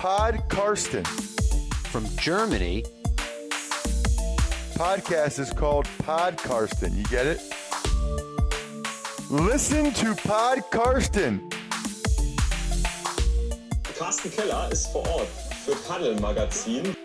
Pod Karsten. From Germany, Podcast is called Pod Karsten. You get it? Listen to Pod Karsten. Carsten Keller ist vor Ort für Paddel Magazin.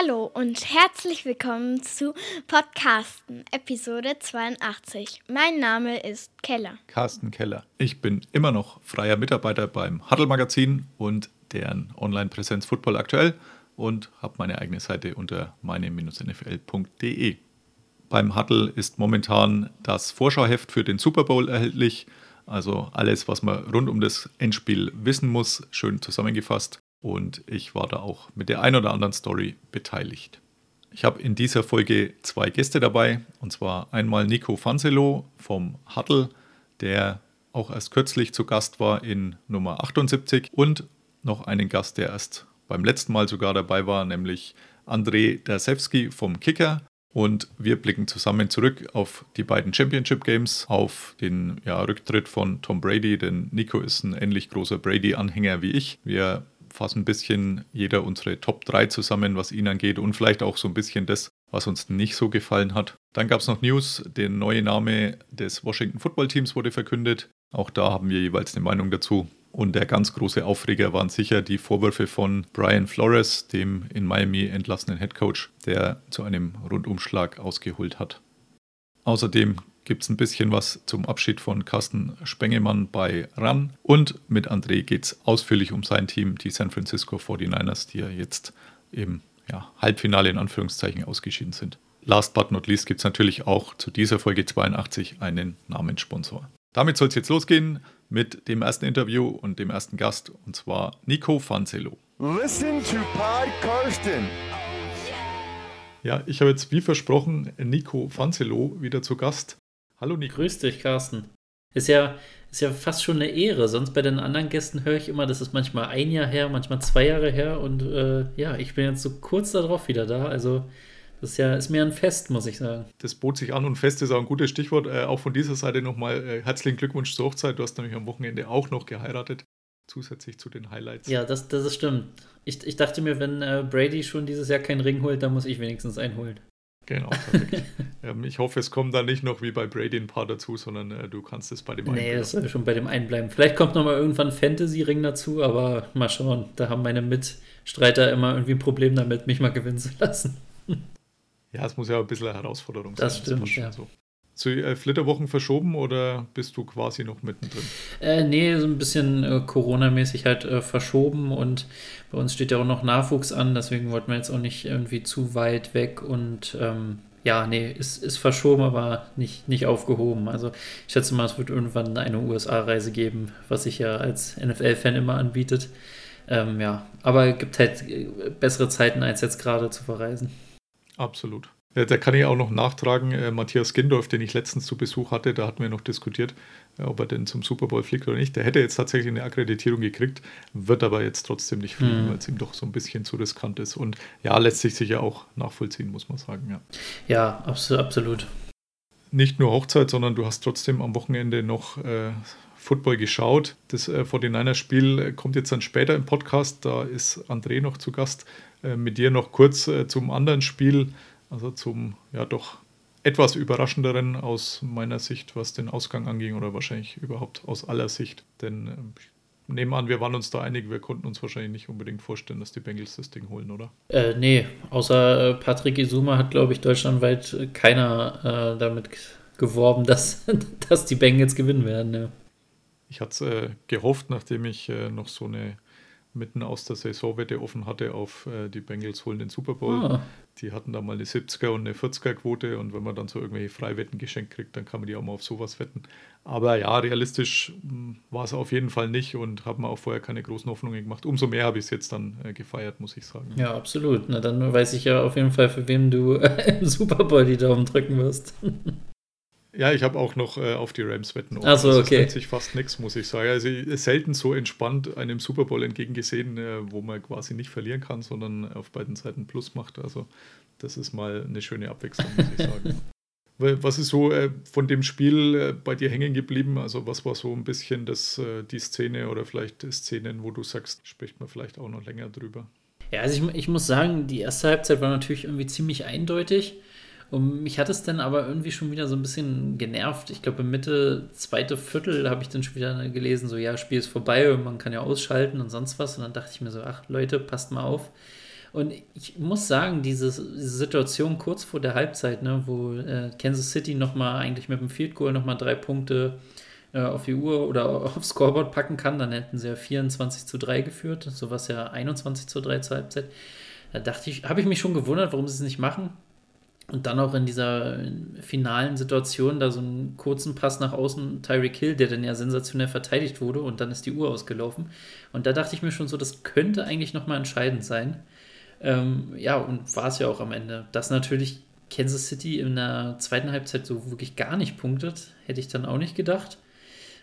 Hallo und herzlich willkommen zu Podcasten, Episode 82. Mein Name ist Keller. Carsten Keller. Ich bin immer noch freier Mitarbeiter beim Huddle Magazin und deren Online-Präsenz Football aktuell und habe meine eigene Seite unter meine-nfl.de. Beim Huddle ist momentan das Vorschauheft für den Super Bowl erhältlich. Also alles, was man rund um das Endspiel wissen muss, schön zusammengefasst und ich war da auch mit der ein oder anderen Story beteiligt. Ich habe in dieser Folge zwei Gäste dabei, und zwar einmal Nico Fanselo vom Huddle, der auch erst kürzlich zu Gast war in Nummer 78 und noch einen Gast, der erst beim letzten Mal sogar dabei war, nämlich André Dersewski vom Kicker. Und wir blicken zusammen zurück auf die beiden Championship Games, auf den ja, Rücktritt von Tom Brady, denn Nico ist ein ähnlich großer Brady-Anhänger wie ich. Wir fassen ein bisschen jeder unsere Top 3 zusammen, was ihn angeht und vielleicht auch so ein bisschen das, was uns nicht so gefallen hat. Dann gab es noch News, der neue Name des Washington Football Teams wurde verkündet. Auch da haben wir jeweils eine Meinung dazu. Und der ganz große Aufreger waren sicher die Vorwürfe von Brian Flores, dem in Miami entlassenen Head Coach, der zu einem Rundumschlag ausgeholt hat. Außerdem gibt es ein bisschen was zum Abschied von Carsten Spengemann bei RAN. Und mit André geht es ausführlich um sein Team, die San Francisco 49ers, die ja jetzt im ja, Halbfinale in Anführungszeichen ausgeschieden sind. Last but not least gibt es natürlich auch zu dieser Folge 82 einen Namenssponsor. Damit soll es jetzt losgehen mit dem ersten Interview und dem ersten Gast, und zwar Nico Fanzelo. Listen to Pod Karsten. Ja, ich habe jetzt wie versprochen Nico Fanzelo wieder zu Gast. Hallo Nico. Grüß dich, Carsten. Ist ja, ist ja fast schon eine Ehre. Sonst bei den anderen Gästen höre ich immer, das ist manchmal ein Jahr her, manchmal zwei Jahre her. Und äh, ja, ich bin jetzt so kurz darauf wieder da. Also das ist ja ist mir ein Fest, muss ich sagen. Das bot sich an und Fest ist auch ein gutes Stichwort. Äh, auch von dieser Seite nochmal äh, herzlichen Glückwunsch zur Hochzeit. Du hast nämlich am Wochenende auch noch geheiratet, zusätzlich zu den Highlights. Ja, das, das ist stimmt. Ich, ich dachte mir, wenn äh, Brady schon dieses Jahr keinen Ring holt, dann muss ich wenigstens einen holen. Genau, perfekt. ähm, ich hoffe, es kommen da nicht noch wie bei Brady ein paar dazu, sondern äh, du kannst es bei dem einen. Nee, das soll schon bei dem einen bleiben. Vielleicht kommt noch mal irgendwann ein Fantasy-Ring dazu, aber mal schauen. Da haben meine Mitstreiter immer irgendwie ein Problem damit, mich mal gewinnen zu lassen. Ja, es muss ja ein bisschen eine Herausforderung das sein. Stimmt, das stimmt, ja. So. Zu äh, Flitterwochen verschoben oder bist du quasi noch mittendrin? Äh, nee, so ein bisschen äh, Corona-mäßig halt äh, verschoben und bei uns steht ja auch noch Nachwuchs an, deswegen wollten wir jetzt auch nicht irgendwie zu weit weg und ähm, ja, nee, ist, ist verschoben, aber nicht, nicht aufgehoben. Also ich schätze mal, es wird irgendwann eine USA-Reise geben, was sich ja als NFL-Fan immer anbietet. Ähm, ja, aber es gibt halt äh, bessere Zeiten, als jetzt gerade zu verreisen. Absolut. Ja, da kann ich auch noch nachtragen, äh, Matthias Gindorf, den ich letztens zu Besuch hatte, da hatten wir noch diskutiert, äh, ob er denn zum Super Bowl fliegt oder nicht. Der hätte jetzt tatsächlich eine Akkreditierung gekriegt, wird aber jetzt trotzdem nicht fliegen, Mhm. weil es ihm doch so ein bisschen zu riskant ist. Und ja, lässt sich sicher auch nachvollziehen, muss man sagen. Ja. Ja, abso absolut. Nicht nur Hochzeit, sondern du hast trotzdem am Wochenende noch äh, Football geschaut. Das äh, 49er-Spiel äh, kommt jetzt dann später im Podcast, da ist André noch zu Gast. Äh, mit dir noch kurz äh, zum anderen Spiel. Also zum ja doch etwas überraschenderen aus meiner Sicht, was den Ausgang anging oder wahrscheinlich überhaupt aus aller Sicht. Denn äh, ich nehme an, wir waren uns da einig, wir konnten uns wahrscheinlich nicht unbedingt vorstellen, dass die Bengals das Ding holen, oder? Äh, nee, außer äh, Patrick Izuma hat, glaube ich, deutschlandweit äh, keiner äh, damit geworben, dass, dass die Bengals gewinnen werden. Ja. Ich hatte es äh, gehofft, nachdem ich noch so eine mitten aus der Saisonwette offen hatte auf äh, die Bengals holen den Super Bowl. Ah. Die hatten da mal eine 70er und eine 40er Quote und wenn man dann so irgendwelche Freiwetten geschenkt kriegt, dann kann man die auch mal auf sowas wetten. Aber ja, realistisch mh, war es auf jeden Fall nicht und habe mir auch vorher keine großen Hoffnungen gemacht. Umso mehr habe ich es jetzt dann äh, gefeiert, muss ich sagen. Ja, absolut. Na, dann weiß ich ja auf jeden Fall, für wem du im Super Bowl die Daumen drücken wirst. Ja, ich habe auch noch äh, auf die Rams wetten. So, Also okay. Es nennt sich fast nichts, muss ich sagen. Also selten so entspannt einem Super Bowl entgegengesehen, äh, wo man quasi nicht verlieren kann, sondern auf beiden Seiten Plus macht. Also das ist mal eine schöne Abwechslung, muss ich sagen. Was ist so äh, von dem Spiel äh, bei dir hängen geblieben? Also was war so ein bisschen das, äh, die Szene oder vielleicht Szenen, wo du sagst, spricht man vielleicht auch noch länger drüber? Ja, also ich, ich muss sagen, die erste Halbzeit war natürlich irgendwie ziemlich eindeutig. Und mich hat es dann aber irgendwie schon wieder so ein bisschen genervt. Ich glaube, Mitte, zweite Viertel habe ich dann schon wieder gelesen, so ja, Spiel ist vorbei und man kann ja ausschalten und sonst was. Und dann dachte ich mir so, ach Leute, passt mal auf. Und ich muss sagen, diese, Situation kurz vor der Halbzeit, ne, wo äh, Kansas City nochmal eigentlich mit dem Field Goal nochmal drei Punkte äh, auf die Uhr oder aufs Scoreboard packen kann, dann hätten sie ja 24 zu 3 geführt, sowas ja 21 zu 3 zur Halbzeit. Da dachte ich, habe ich mich schon gewundert, warum sie es nicht machen. Und dann auch in dieser finalen Situation, da so einen kurzen Pass nach außen, Tyreek Hill, der dann ja sensationell verteidigt wurde und dann ist die Uhr ausgelaufen. Und da dachte ich mir schon so, das könnte eigentlich nochmal entscheidend sein. Ähm, ja, und war es ja auch am Ende. Dass natürlich Kansas City in der zweiten Halbzeit so wirklich gar nicht punktet, hätte ich dann auch nicht gedacht.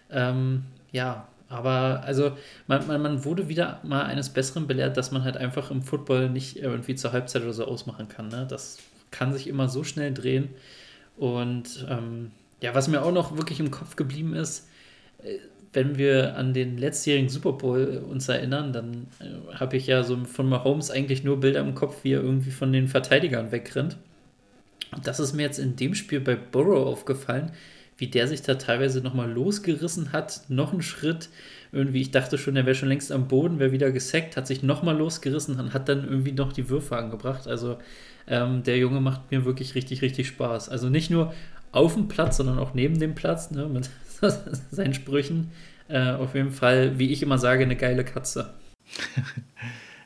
Ähm, ja, aber also man, man, man, wurde wieder mal eines Besseren belehrt, dass man halt einfach im Football nicht irgendwie zur Halbzeit oder so ausmachen kann. Ne? Das kann sich immer so schnell drehen. Und ähm, ja, was mir auch noch wirklich im Kopf geblieben ist, äh, wenn wir an den letztjährigen Super Bowl uns erinnern, dann äh, habe ich ja so von Mahomes eigentlich nur Bilder im Kopf, wie er irgendwie von den Verteidigern wegrennt. Und das ist mir jetzt in dem Spiel bei Burrow aufgefallen, wie der sich da teilweise nochmal losgerissen hat, noch einen Schritt. Irgendwie, ich dachte schon, er wäre schon längst am Boden, wäre wieder gesackt, hat sich nochmal losgerissen und hat dann irgendwie noch die Würfe angebracht. Also ähm, der Junge macht mir wirklich richtig, richtig Spaß. Also nicht nur auf dem Platz, sondern auch neben dem Platz, ne, mit seinen Sprüchen. Äh, auf jeden Fall, wie ich immer sage, eine geile Katze.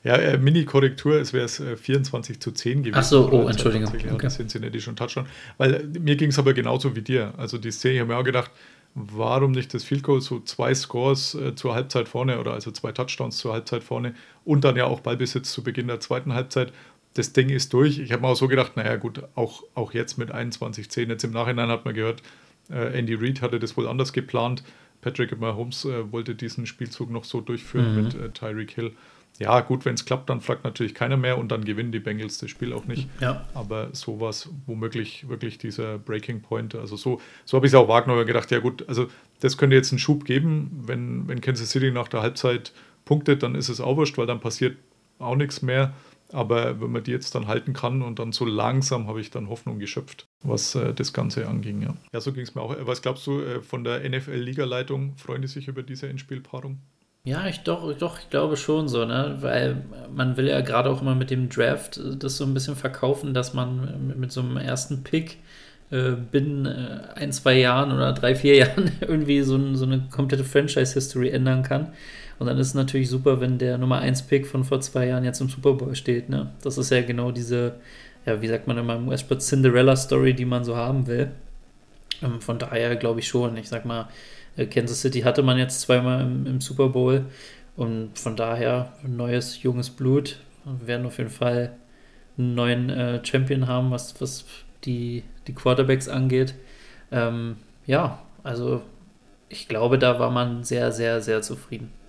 Ja, äh, Mini-Korrektur, es wäre es äh, 24 zu 10 gewesen. Ach so, oh, Entschuldigung. Ja, okay. Cincinnati schon Touchdown. Weil äh, mir ging es aber genauso wie dir. Also die Szene, ich habe mir auch gedacht, warum nicht das Field Goal, so zwei Scores äh, zur Halbzeit vorne oder also zwei Touchdowns zur Halbzeit vorne und dann ja auch Ballbesitz zu Beginn der zweiten Halbzeit das Ding ist durch. Ich habe mir auch so gedacht, naja gut, auch, auch jetzt mit 21-10, jetzt im Nachhinein hat man gehört, äh, Andy Reid hatte das wohl anders geplant. Patrick Mahomes äh, wollte diesen Spielzug noch so durchführen mhm. mit äh, Tyreek Hill. Ja, gut, wenn es klappt, dann fragt natürlich keiner mehr und dann gewinnen die Bengals das Spiel auch nicht. Ja. Aber sowas, womöglich wirklich dieser Breaking Point, also so, so habe ich es auch wahrgenommen und gedacht, ja gut, also das könnte jetzt einen Schub geben, wenn, wenn Kansas City nach der Halbzeit punktet, dann ist es auch wurscht, weil dann passiert auch nichts mehr. Aber wenn man die jetzt dann halten kann und dann so langsam habe ich dann Hoffnung geschöpft, was äh, das Ganze anging. Ja, ja so ging es mir auch. Was glaubst du äh, von der NFL-Ligaleitung? Freuen die sich über diese Endspielpaarung? Ja, ich doch, doch, ich glaube schon so, ne? Weil man will ja gerade auch immer mit dem Draft äh, das so ein bisschen verkaufen, dass man mit, mit so einem ersten Pick äh, binnen äh, ein, zwei Jahren oder drei, vier Jahren irgendwie so, so eine komplette Franchise-History ändern kann. Und dann ist es natürlich super, wenn der Nummer 1 Pick von vor zwei Jahren jetzt im Super Bowl steht. Ne? Das ist ja genau diese, ja, wie sagt man immer im US-Sport, Cinderella-Story, die man so haben will. Ähm, von daher glaube ich schon. Ich sag mal, äh, Kansas City hatte man jetzt zweimal im, im Super Bowl. Und von daher neues, junges Blut. Wir werden auf jeden Fall einen neuen äh, Champion haben, was, was die, die Quarterbacks angeht. Ähm, ja, also ich glaube, da war man sehr, sehr, sehr zufrieden.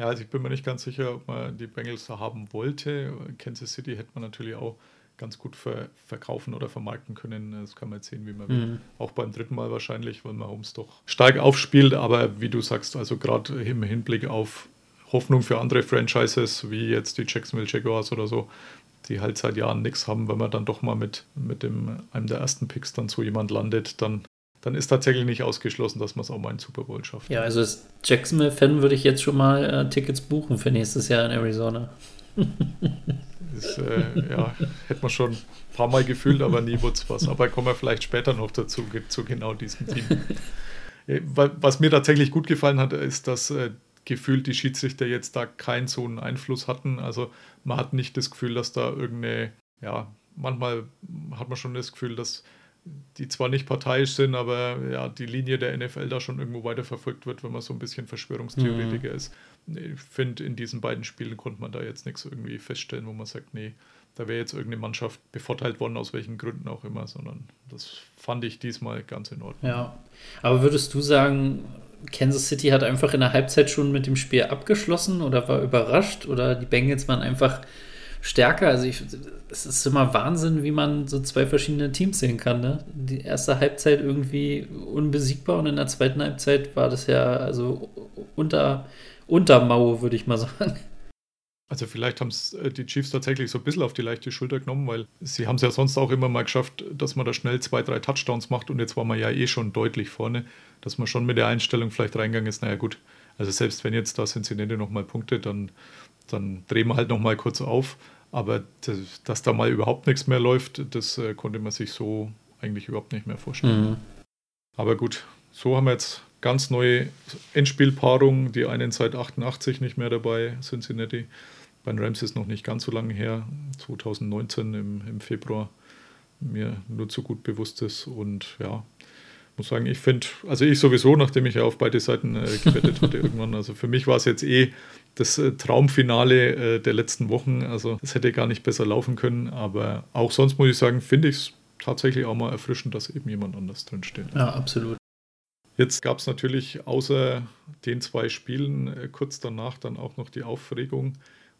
Ja, also ich bin mir nicht ganz sicher, ob man die Bengals da haben wollte. Kansas City hätte man natürlich auch ganz gut ver verkaufen oder vermarkten können. Das kann man jetzt sehen, wie man mhm. will. Auch beim dritten Mal wahrscheinlich, weil man Holmes doch stark aufspielt. Aber wie du sagst, also gerade im Hinblick auf Hoffnung für andere Franchises, wie jetzt die Jacksonville Jaguars oder so, die halt seit Jahren nichts haben, wenn man dann doch mal mit, mit dem, einem der ersten Picks dann so jemand landet, dann dann ist tatsächlich nicht ausgeschlossen, dass man es auch mal in Super Bowl schafft. Ja, also als Jacksonville-Fan würde ich jetzt schon mal äh, Tickets buchen für nächstes Jahr in Arizona. Das, äh, ja, hätte man schon ein paar Mal gefühlt, aber nie wurde es was. Aber kommen wir vielleicht später noch dazu, zu genau diesem Team. Äh, was mir tatsächlich gut gefallen hat, ist, dass äh, gefühlt die Schiedsrichter jetzt da keinen so einen Einfluss hatten. Also man hat nicht das Gefühl, dass da irgendeine, ja, manchmal hat man schon das Gefühl, dass die zwar nicht parteiisch sind, aber ja, die Linie der NFL da schon irgendwo weiterverfolgt wird, wenn man so ein bisschen Verschwörungstheoretiker mhm. ist. Ich finde, in diesen beiden Spielen konnte man da jetzt nichts irgendwie feststellen, wo man sagt, nee, da wäre jetzt irgendeine Mannschaft bevorteilt worden, aus welchen Gründen auch immer, sondern das fand ich diesmal ganz in Ordnung. Ja, aber würdest du sagen, Kansas City hat einfach in der Halbzeit schon mit dem Spiel abgeschlossen oder war überrascht oder die Bengals waren einfach stärker. Also ich, es ist immer Wahnsinn, wie man so zwei verschiedene Teams sehen kann. Ne? Die erste Halbzeit irgendwie unbesiegbar und in der zweiten Halbzeit war das ja also unter, unter Mauer, würde ich mal sagen. Also vielleicht haben es äh, die Chiefs tatsächlich so ein bisschen auf die leichte Schulter genommen, weil sie haben es ja sonst auch immer mal geschafft, dass man da schnell zwei, drei Touchdowns macht und jetzt war man ja eh schon deutlich vorne, dass man schon mit der Einstellung vielleicht reingegangen ist, naja gut, also selbst wenn jetzt da Cincinnati nochmal Punkte, dann, dann drehen wir halt nochmal kurz auf, aber das, dass da mal überhaupt nichts mehr läuft, das äh, konnte man sich so eigentlich überhaupt nicht mehr vorstellen. Mhm. Aber gut, so haben wir jetzt ganz neue Endspielpaarungen, die einen seit 88 nicht mehr dabei, Cincinnati bei den Rams ist noch nicht ganz so lange her, 2019 im, im Februar, mir nur zu gut bewusst ist. Und ja, muss sagen, ich finde, also ich sowieso, nachdem ich ja auf beide Seiten äh, gewettet hatte irgendwann, also für mich war es jetzt eh das äh, Traumfinale äh, der letzten Wochen. Also es hätte gar nicht besser laufen können, aber auch sonst muss ich sagen, finde ich es tatsächlich auch mal erfrischend, dass eben jemand anders drin steht. Ja, absolut. Jetzt gab es natürlich außer den zwei Spielen äh, kurz danach dann auch noch die Aufregung,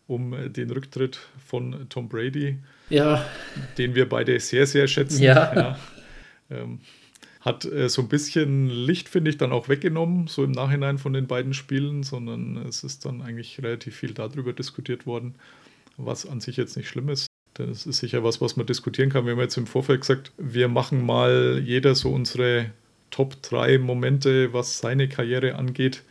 um den Rücktritt von Tom Brady, ja. den wir beide sehr, sehr schätzen. Ja. ja ähm, hat äh, so ein bisschen Licht, finde ich, dann auch weggenommen, so im Nachhinein von den beiden Spielen, sondern es ist dann eigentlich relativ viel darüber diskutiert worden, was an sich jetzt nicht schlimm ist. Das ist sicher was, was man diskutieren kann. Wir haben jetzt im Vorfeld gesagt, wir machen mal jeder so unsere Top 3 Momente, was seine Karriere angeht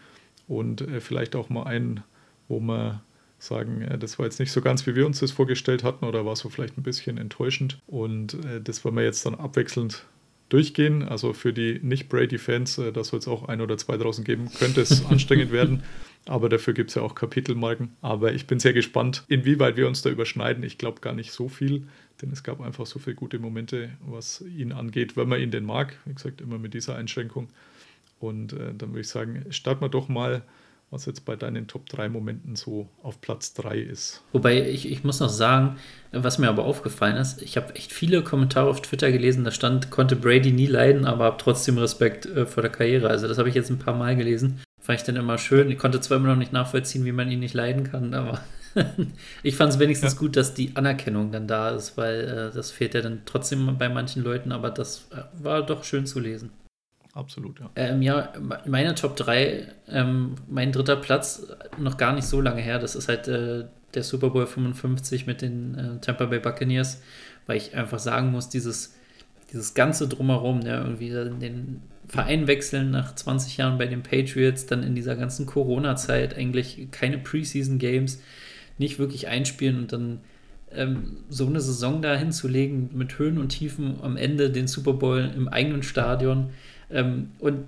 und äh, vielleicht auch mal einen, wo man sagen, äh, das war jetzt nicht so ganz, wie wir uns das vorgestellt hatten oder war so vielleicht ein bisschen enttäuschend. Und äh, das wollen wir jetzt dann abwechselnd durchgehen. Also für die Nicht-Brady-Fans, äh, da soll es auch ein oder zwei draußen geben, könnte es anstrengend werden. Aber dafür gibt es ja auch Kapitelmarken. Aber ich bin sehr gespannt, inwieweit wir uns da überschneiden. Ich glaube gar nicht so viel, denn es gab einfach so viele gute Momente, was ihn angeht, wenn man ihn denn mag. Wie gesagt, immer mit dieser Einschränkung. Und äh, dann würde ich sagen, starten wir doch mal was jetzt bei deinen Top 3 Momenten so auf Platz 3 ist. Wobei ich, ich muss noch sagen, was mir aber aufgefallen ist, ich habe echt viele Kommentare auf Twitter gelesen, da stand, konnte Brady nie leiden, aber habe trotzdem Respekt äh, vor der Karriere. Also das habe ich jetzt ein paar Mal gelesen. Fand ich dann immer schön. Ich konnte zwar immer noch nicht nachvollziehen, wie man ihn nicht leiden kann, aber ich fand es wenigstens ja. gut, dass die Anerkennung dann da ist, weil äh, das fehlt ja dann trotzdem bei manchen Leuten, aber das äh, war doch schön zu lesen absolut, ja. Ähm, ja, meine Top 3, ähm, mein dritter Platz, noch gar nicht so lange her, das ist halt äh, der Super Bowl 55 mit den äh, Tampa Bay Buccaneers, weil ich einfach sagen muss, dieses, dieses ganze Drumherum, ja, irgendwie den Verein wechseln nach 20 Jahren bei den Patriots, dann in dieser ganzen Corona-Zeit eigentlich keine Preseason-Games, nicht wirklich einspielen und dann ähm, so eine Saison da hinzulegen mit Höhen und Tiefen am Ende den Super Bowl im eigenen Stadion ähm, und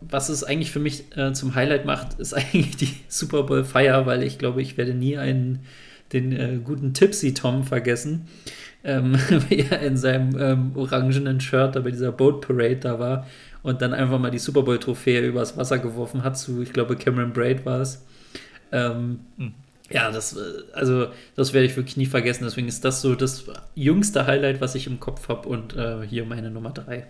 was es eigentlich für mich äh, zum Highlight macht, ist eigentlich die Super Bowl Feier, weil ich glaube, ich werde nie einen, den äh, guten Tipsy Tom vergessen, ähm, wie er in seinem ähm, orangenen Shirt da bei dieser Boat Parade da war und dann einfach mal die Super Bowl Trophäe übers Wasser geworfen hat zu, ich glaube, Cameron Braid war es. Ähm, mhm. Ja, das, äh, also, das werde ich wirklich nie vergessen. Deswegen ist das so das jüngste Highlight, was ich im Kopf habe und äh, hier meine Nummer drei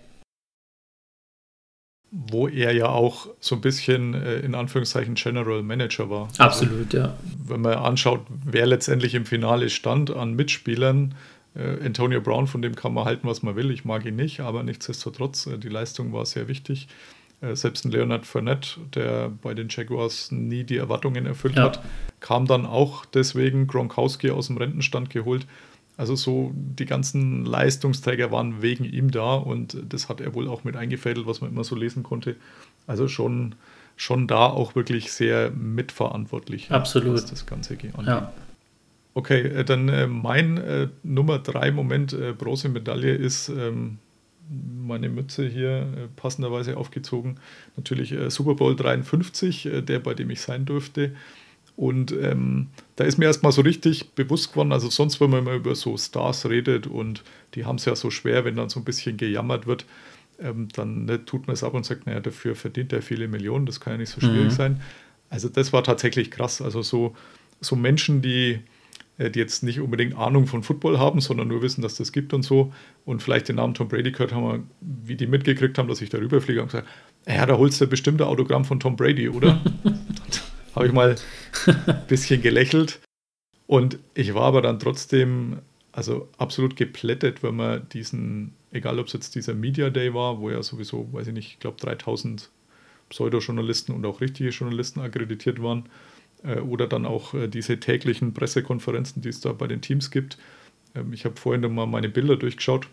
wo er ja auch so ein bisschen äh, in Anführungszeichen General Manager war. Also Absolut, also, ja. Wenn man anschaut, wer letztendlich im Finale stand an Mitspielern, äh, Antonio Brown, von dem kann man halten, was man will. Ich mag ihn nicht, aber nichtsdestotrotz, äh, die Leistung war sehr wichtig. Äh, selbst ein Leonard Fournette, der bei den Jaguars nie die Erwartungen erfüllt ja. hat, kam dann auch deswegen Gronkowski aus dem Rentenstand geholt. Also so die ganzen Leistungsträger waren wegen ihm da und das hat er wohl auch mit eingefädelt, was man immer so lesen konnte. Also schon, schon da auch wirklich sehr mitverantwortlich. Absolut. Was das Ganze angeht. Ja. Okay, äh, dann äh, mein äh, Nummer drei Moment äh, Bronzemedaille ist ähm, meine Mütze hier äh, passenderweise aufgezogen. Natürlich äh, Super Bowl 53, der bei dem ich sein durfte. Und ähm, da ist mir erstmal so richtig bewusst geworden, also sonst, wenn man immer über so Stars redet und die haben es ja so schwer, wenn dann so ein bisschen gejammert wird, ähm, dann ne, tut man es ab und sagt, naja, dafür verdient er viele Millionen, das kann ja nicht so schwierig mhm. sein. Also das war tatsächlich krass. Also so, so Menschen, die, äh, die jetzt nicht unbedingt Ahnung von Football haben, sondern nur wissen, dass das gibt und so und vielleicht den Namen Tom Brady gehört haben, wie die mitgekriegt haben, dass ich darüber fliege und gesagt, ja, da holst du bestimmt ein Autogramm von Tom Brady, oder? habe ich mal ein bisschen gelächelt. Und ich war aber dann trotzdem also absolut geplättet, wenn man diesen, egal ob es jetzt dieser Media Day war, wo ja sowieso, weiß ich nicht, ich glaube 3000 Pseudo-Journalisten und auch richtige Journalisten akkreditiert waren, äh, oder dann auch äh, diese täglichen Pressekonferenzen, die es da bei den Teams gibt. Ähm, ich habe vorhin mal meine Bilder durchgeschaut.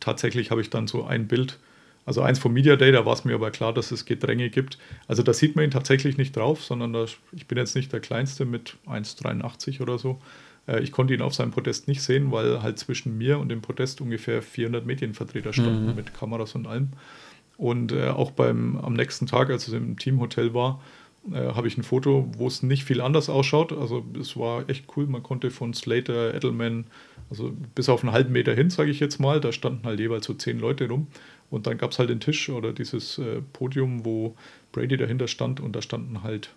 Tatsächlich habe ich dann so ein Bild, also eins vom Media Day, da war es mir aber klar, dass es Gedränge gibt. Also da sieht man ihn tatsächlich nicht drauf, sondern da, ich bin jetzt nicht der Kleinste mit 1,83 oder so. Äh, ich konnte ihn auf seinem Podest nicht sehen, weil halt zwischen mir und dem Podest ungefähr 400 Medienvertreter standen mhm. mit Kameras und allem. Und äh, auch beim, am nächsten Tag, als es im Teamhotel war, äh, habe ich ein Foto, wo es nicht viel anders ausschaut. Also es war echt cool. Man konnte von Slater, Edelman, also bis auf einen halben Meter hin, sage ich jetzt mal, da standen halt jeweils so zehn Leute rum. Und dann gab es halt den Tisch oder dieses äh, Podium, wo Brady dahinter stand und da standen halt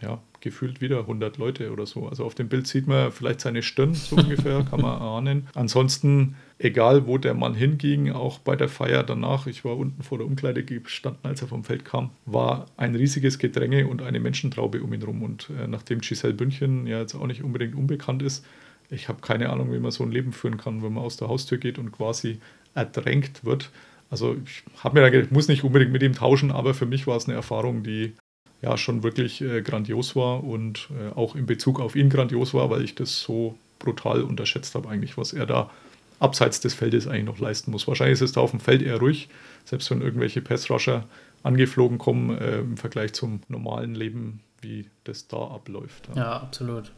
ja, gefühlt wieder 100 Leute oder so. Also auf dem Bild sieht man vielleicht seine Stirn so ungefähr, kann man ahnen. Ansonsten, egal wo der Mann hinging, auch bei der Feier danach, ich war unten vor der Umkleide gestanden, als er vom Feld kam, war ein riesiges Gedränge und eine Menschentraube um ihn rum. Und äh, nachdem Giselle Bündchen ja jetzt auch nicht unbedingt unbekannt ist, ich habe keine Ahnung, wie man so ein Leben führen kann, wenn man aus der Haustür geht und quasi ertränkt wird. Also ich habe mir da gedacht, ich muss nicht unbedingt mit ihm tauschen, aber für mich war es eine Erfahrung, die ja schon wirklich äh, grandios war und äh, auch in Bezug auf ihn grandios war, weil ich das so brutal unterschätzt habe eigentlich, was er da abseits des Feldes eigentlich noch leisten muss. Wahrscheinlich ist es da auf dem Feld eher ruhig, selbst wenn irgendwelche Passrusher angeflogen kommen äh, im Vergleich zum normalen Leben, wie das da abläuft. Ja, ja absolut.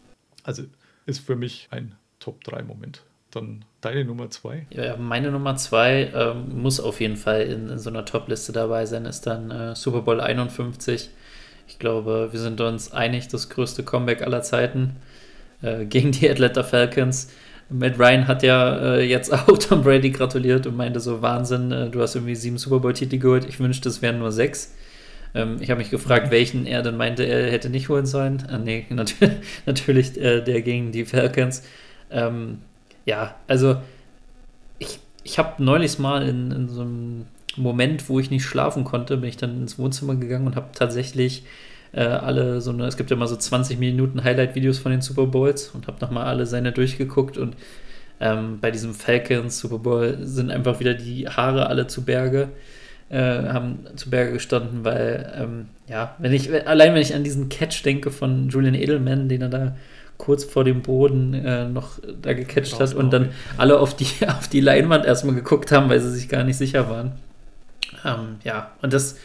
Also ist für mich ein Top-3-Moment. Dann deine Nummer zwei? Ja, meine Nummer zwei ähm, muss auf jeden Fall in, in so einer Top-Liste dabei sein, ist dann äh, Super Bowl 51 ich glaube, wir sind uns einig, das größte Comeback aller Zeiten äh, gegen die Atlanta Falcons. Matt Ryan hat ja äh, jetzt auch Tom Brady gratuliert und meinte so, Wahnsinn, äh, du hast irgendwie sieben Super Bowl-Titel geholt. Ich wünschte, es wären nur sechs. Ähm, ich habe mich gefragt, welchen er dann meinte, er hätte nicht holen sollen. Ah, nee, natürlich, natürlich äh, der gegen die Falcons. Ähm, ja, also ich, ich habe neulich mal in, in so einem Moment, wo ich nicht schlafen konnte, bin ich dann ins Wohnzimmer gegangen und habe tatsächlich äh, alle so eine, es gibt ja immer so 20 Minuten Highlight-Videos von den Super Bowls und habe nochmal alle seine durchgeguckt und ähm, bei diesem Falcons Super Bowl sind einfach wieder die Haare alle zu Berge, äh, haben zu Berge gestanden, weil, ähm, ja, wenn ich, allein wenn ich an diesen Catch denke von Julian Edelman, den er da kurz vor dem Boden äh, noch da gecatcht hat und dann alle auf die, auf die Leinwand erstmal geguckt haben, weil sie sich gar nicht sicher waren. Ähm, ja, und das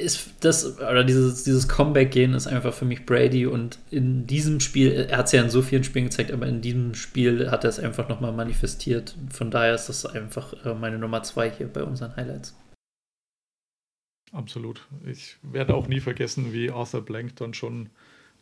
ist das, oder dieses, dieses Comeback-Gehen ist einfach für mich Brady und in diesem Spiel, er hat es ja in so vielen Spielen gezeigt, aber in diesem Spiel hat er es einfach nochmal manifestiert. Von daher ist das einfach äh, meine Nummer zwei hier bei unseren Highlights. Absolut. Ich werde auch nie vergessen, wie Arthur Blank dann schon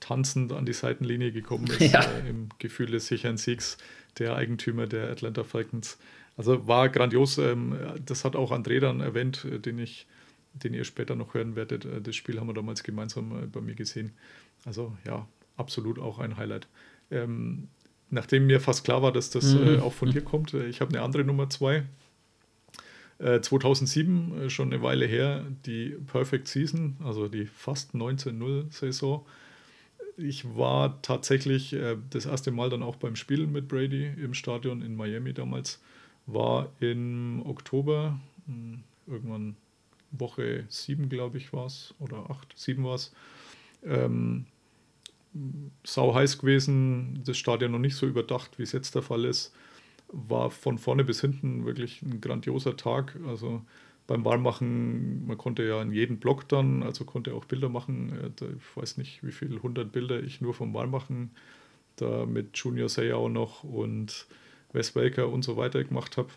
tanzend an die Seitenlinie gekommen ist, ja. äh, im Gefühl des sicheren Siegs der Eigentümer der Atlanta Falcons. Also war grandios. Ähm, das hat auch André dann erwähnt, äh, den ich, den ihr später noch hören werdet. Äh, das Spiel haben wir damals gemeinsam äh, bei mir gesehen. Also ja, absolut auch ein Highlight. Ähm, nachdem mir fast klar war, dass das mhm. auch von dir kommt, ich habe eine andere Nummer zwei. 2007, schon eine Weile her, die Perfect Season, also die fast 19-0-Saison. Ich war tatsächlich das erste Mal dann auch beim Spielen mit Brady im Stadion in Miami damals war im Oktober, hm, irgendwann Woche 7, glaube ich, war es, oder 8, 7 war es. Ähm, sau heiß gewesen, das Stadion noch nicht so überdacht, wie es jetzt der Fall ist. War von vorne bis hinten wirklich ein grandioser Tag. Also beim Warmmachen, man konnte ja in jeden Block dann, also konnte auch Bilder machen. Äh, ich weiß nicht, wie viele hundert Bilder ich nur vom Warmmachen da mit Junior Seau noch und Wes Welker und so weiter gemacht habe.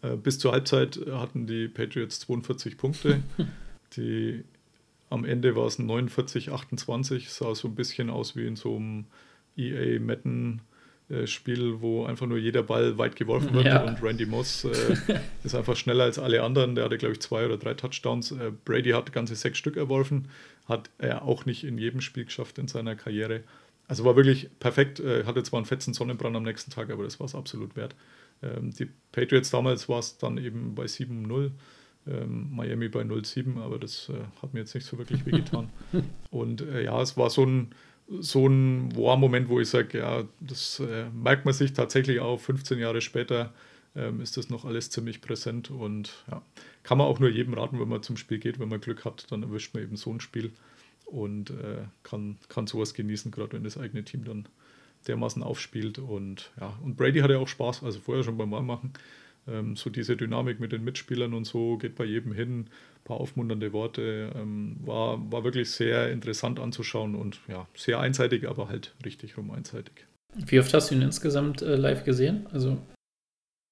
Äh, bis zur Halbzeit hatten die Patriots 42 Punkte. Die, am Ende war es 49, 28, sah so ein bisschen aus wie in so einem EA Madden Spiel, wo einfach nur jeder Ball weit geworfen wird ja. und Randy Moss äh, ist einfach schneller als alle anderen. Der hatte, glaube ich, zwei oder drei Touchdowns. Äh, Brady hat ganze sechs Stück erworfen, hat er auch nicht in jedem Spiel geschafft in seiner Karriere. Also war wirklich perfekt. Äh, hatte zwar einen fetzen Sonnenbrand am nächsten Tag, aber das war es absolut wert. Ähm, die Patriots damals war es dann eben bei 7-0, ähm, Miami bei 0-7, aber das äh, hat mir jetzt nicht so wirklich wehgetan. Und äh, ja, es war so ein, so ein War-Moment, wo ich sage, ja, das äh, merkt man sich tatsächlich auch 15 Jahre später ähm, ist das noch alles ziemlich präsent und ja, kann man auch nur jedem raten, wenn man zum Spiel geht, wenn man Glück hat, dann erwischt man eben so ein Spiel und äh, kann, kann sowas genießen, gerade wenn das eigene Team dann dermaßen aufspielt und ja, und Brady hatte auch Spaß, also vorher schon beim Warmmachen, ähm, so diese Dynamik mit den Mitspielern und so geht bei jedem hin, ein paar aufmunternde Worte, ähm, war, war wirklich sehr interessant anzuschauen und ja, sehr einseitig, aber halt richtig rum einseitig. Wie oft hast du ihn insgesamt äh, live gesehen? Also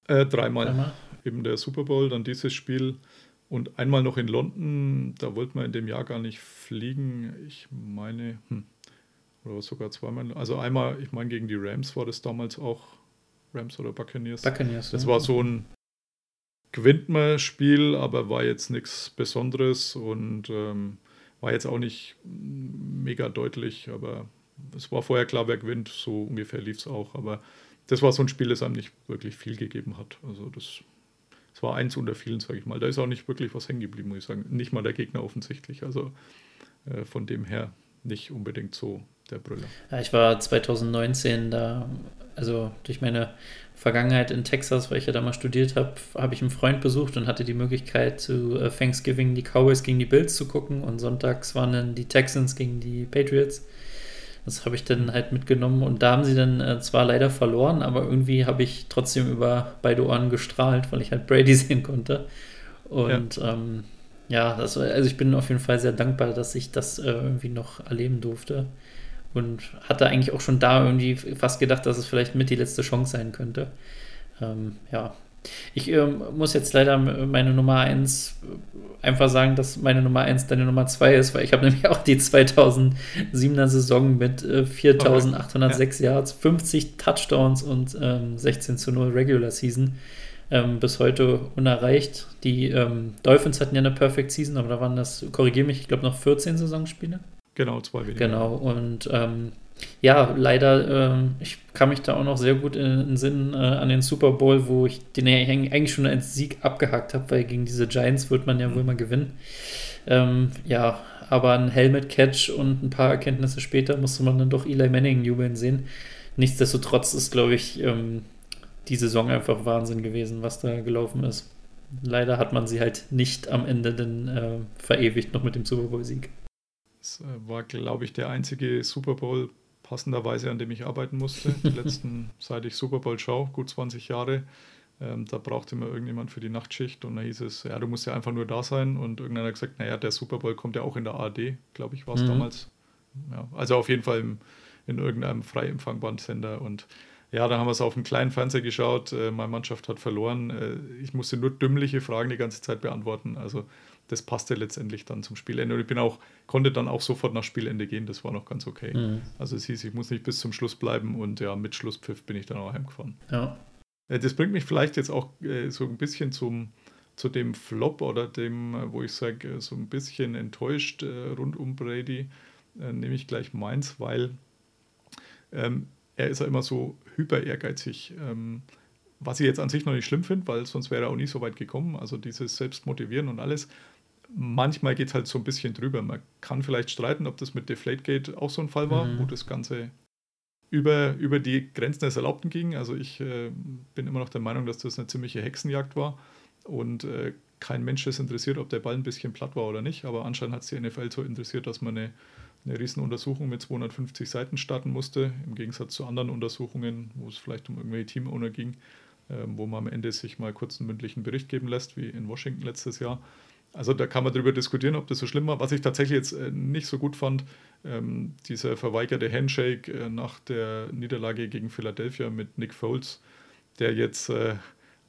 äh, dreimal. dreimal. Eben der Super Bowl, dann dieses Spiel und einmal noch in London. Da wollte man in dem Jahr gar nicht fliegen. Ich meine, hm, oder sogar zweimal. Also einmal, ich meine, gegen die Rams war das damals auch. Rams oder Buccaneers. Buccaneers. Das ja. war so ein gewinnt man Spiel, aber war jetzt nichts Besonderes und ähm, war jetzt auch nicht mega deutlich, aber es war vorher klar, wer gewinnt, so ungefähr lief es auch. Aber das war so ein Spiel, das einem nicht wirklich viel gegeben hat. Also das, das war eins unter vielen, sage ich mal. Da ist auch nicht wirklich was hängen geblieben, muss ich sagen. Nicht mal der Gegner offensichtlich. Also äh, von dem her nicht unbedingt so der Brüller. Ja, ich war 2019 da, also durch meine Vergangenheit in Texas, weil ich ja da mal studiert habe, habe ich einen Freund besucht und hatte die Möglichkeit zu äh, Thanksgiving die Cowboys gegen die Bills zu gucken und sonntags waren dann die Texans gegen die Patriots. Das habe ich dann halt mitgenommen und da haben sie dann äh, zwar leider verloren, aber irgendwie habe ich trotzdem über beide Ohren gestrahlt, weil ich halt Brady sehen konnte. Und ja, ähm, ja das, also ich bin auf jeden Fall sehr dankbar, dass ich das äh, irgendwie noch erleben durfte. Und hatte eigentlich auch schon da irgendwie fast gedacht, dass es vielleicht mit die letzte Chance sein könnte. Ähm, ja, ich ähm, muss jetzt leider meine Nummer 1 äh, einfach sagen, dass meine Nummer 1 deine Nummer 2 ist, weil ich habe nämlich auch die 2007er Saison mit äh, 4806 ja. Yards, 50 Touchdowns und ähm, 16 zu 0 Regular Season ähm, bis heute unerreicht. Die ähm, Dolphins hatten ja eine Perfect Season, aber da waren das, korrigiere mich, ich glaube noch 14 Saisonspiele. Genau, zwei weniger. Genau, und ähm, ja, leider, äh, ich kann mich da auch noch sehr gut in den Sinn äh, an den Super Bowl, wo ich den eigentlich schon als Sieg abgehakt habe, weil gegen diese Giants wird man ja mhm. wohl mal gewinnen. Ähm, ja, aber ein Helmet-Catch und ein paar Erkenntnisse später musste man dann doch Eli Manning jubeln sehen. Nichtsdestotrotz ist, glaube ich, ähm, die Saison einfach Wahnsinn gewesen, was da gelaufen ist. Leider hat man sie halt nicht am Ende dann äh, verewigt, noch mit dem Super Bowl-Sieg. Äh, war, glaube ich, der einzige Super Bowl passenderweise, an dem ich arbeiten musste. Die letzten, seit ich Super Bowl schaue, gut 20 Jahre. Ähm, da brauchte immer irgendjemand für die Nachtschicht und da hieß es, ja, du musst ja einfach nur da sein. Und irgendeiner hat gesagt, naja, der Super Bowl kommt ja auch in der ARD, glaube ich, war es mhm. damals. Ja, also auf jeden Fall im, in irgendeinem frei empfangbaren Sender. Und ja, da haben wir es auf dem kleinen Fernseher geschaut. Äh, meine Mannschaft hat verloren. Äh, ich musste nur dümmliche Fragen die ganze Zeit beantworten. Also das passte letztendlich dann zum Spielende. Und ich bin auch, konnte dann auch sofort nach Spielende gehen, das war noch ganz okay. Mhm. Also es hieß, ich muss nicht bis zum Schluss bleiben und ja, mit Schlusspfiff bin ich dann auch heimgefahren. Ja. Äh, das bringt mich vielleicht jetzt auch äh, so ein bisschen zum, zu dem Flop oder dem, äh, wo ich sage, so ein bisschen enttäuscht rund um Brady, nehme ich gleich meins, weil ähm, er ist ja immer so hyper ehrgeizig. Ähm, was ich jetzt an sich noch nicht schlimm finde, weil sonst wäre er auch nie so weit gekommen. Also dieses Selbstmotivieren und alles manchmal geht es halt so ein bisschen drüber. Man kann vielleicht streiten, ob das mit Deflategate auch so ein Fall war, mhm. wo das Ganze über, über die Grenzen des Erlaubten ging. Also ich äh, bin immer noch der Meinung, dass das eine ziemliche Hexenjagd war und äh, kein Mensch ist interessiert, ob der Ball ein bisschen platt war oder nicht. Aber anscheinend hat es die NFL so interessiert, dass man eine, eine riesen Untersuchung mit 250 Seiten starten musste, im Gegensatz zu anderen Untersuchungen, wo es vielleicht um irgendwelche Teamowner ging, äh, wo man am Ende sich mal kurz einen mündlichen Bericht geben lässt, wie in Washington letztes Jahr. Also da kann man darüber diskutieren, ob das so schlimm war. Was ich tatsächlich jetzt äh, nicht so gut fand, ähm, dieser verweigerte Handshake äh, nach der Niederlage gegen Philadelphia mit Nick Foles, der jetzt äh,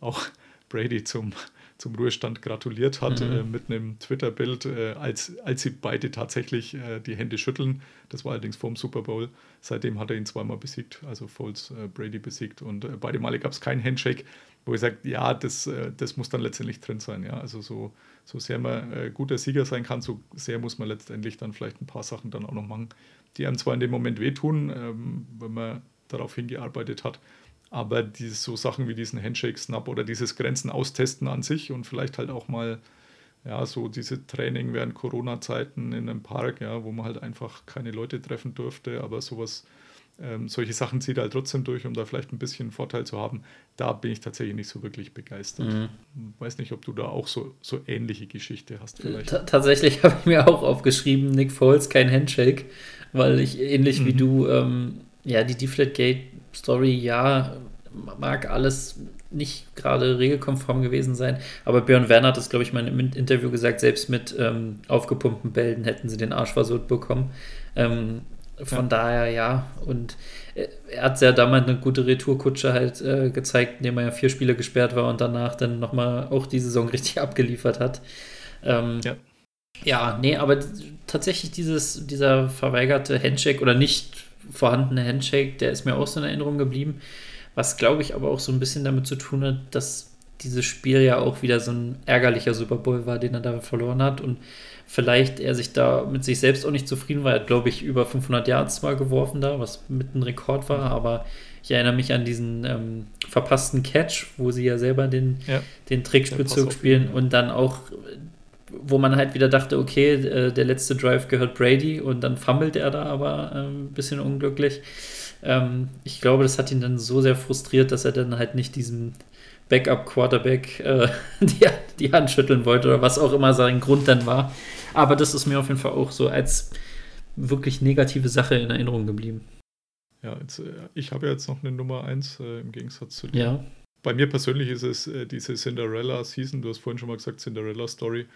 auch Brady zum, zum Ruhestand gratuliert hat mhm. äh, mit einem Twitter-Bild, äh, als, als sie beide tatsächlich äh, die Hände schütteln. Das war allerdings vor dem Super Bowl. Seitdem hat er ihn zweimal besiegt, also Foles Brady besiegt und beide Male gab es keinen Handshake, wo ich sage, ja, das, das muss dann letztendlich drin sein. Ja? Also so so sehr man äh, guter Sieger sein kann, so sehr muss man letztendlich dann vielleicht ein paar Sachen dann auch noch machen, die einem zwar in dem Moment wehtun, ähm, wenn man darauf hingearbeitet hat, aber diese, so Sachen wie diesen Handshake-Snap oder dieses Grenzen austesten an sich und vielleicht halt auch mal ja, so diese Training während Corona-Zeiten in einem Park, ja, wo man halt einfach keine Leute treffen durfte, aber sowas, ähm, solche Sachen zieht er halt trotzdem durch, um da vielleicht ein bisschen Vorteil zu haben. Da bin ich tatsächlich nicht so wirklich begeistert. Mhm. Weiß nicht, ob du da auch so, so ähnliche Geschichte hast vielleicht. T tatsächlich habe ich mir auch aufgeschrieben, Nick Foles, kein Handshake, weil ich ähnlich mhm. wie du, ähm, ja, die Deflategate-Story, ja, mag alles nicht gerade regelkonform gewesen sein. Aber Björn Werner hat es, glaube ich, mal im Interview gesagt, selbst mit ähm, aufgepumpten Bällen hätten sie den Arsch versucht bekommen. Ähm, von ja. daher ja. Und äh, er hat ja damals eine gute Retourkutsche halt äh, gezeigt, indem er ja vier Spiele gesperrt war und danach dann nochmal auch die Saison richtig abgeliefert hat. Ähm, ja. Ja, nee, aber tatsächlich dieses, dieser verweigerte Handshake oder nicht vorhandene Handshake, der ist mir auch so in Erinnerung geblieben. Was glaube ich aber auch so ein bisschen damit zu tun hat, dass dieses Spiel ja auch wieder so ein ärgerlicher Super Bowl war, den er da verloren hat und vielleicht er sich da mit sich selbst auch nicht zufrieden war. Er hat, glaube ich, über 500 Yards zwar geworfen da, was mit ein Rekord war, aber ich erinnere mich an diesen ähm, verpassten Catch, wo sie ja selber den, ja. den Trickspielzug spielen und dann auch, wo man halt wieder dachte, okay, äh, der letzte Drive gehört Brady und dann fummelt er da aber äh, ein bisschen unglücklich. Ähm, ich glaube, das hat ihn dann so sehr frustriert, dass er dann halt nicht diesem Backup-Quarterback äh, die, die Hand schütteln wollte oder was auch immer sein Grund dann war. Aber das ist mir auf jeden Fall auch so als wirklich negative Sache in Erinnerung geblieben. Ja, jetzt, äh, ich habe ja jetzt noch eine Nummer 1 äh, im Gegensatz zu dir. Ja. Bei mir persönlich ist es äh, diese Cinderella-Season, du hast vorhin schon mal gesagt, Cinderella-Story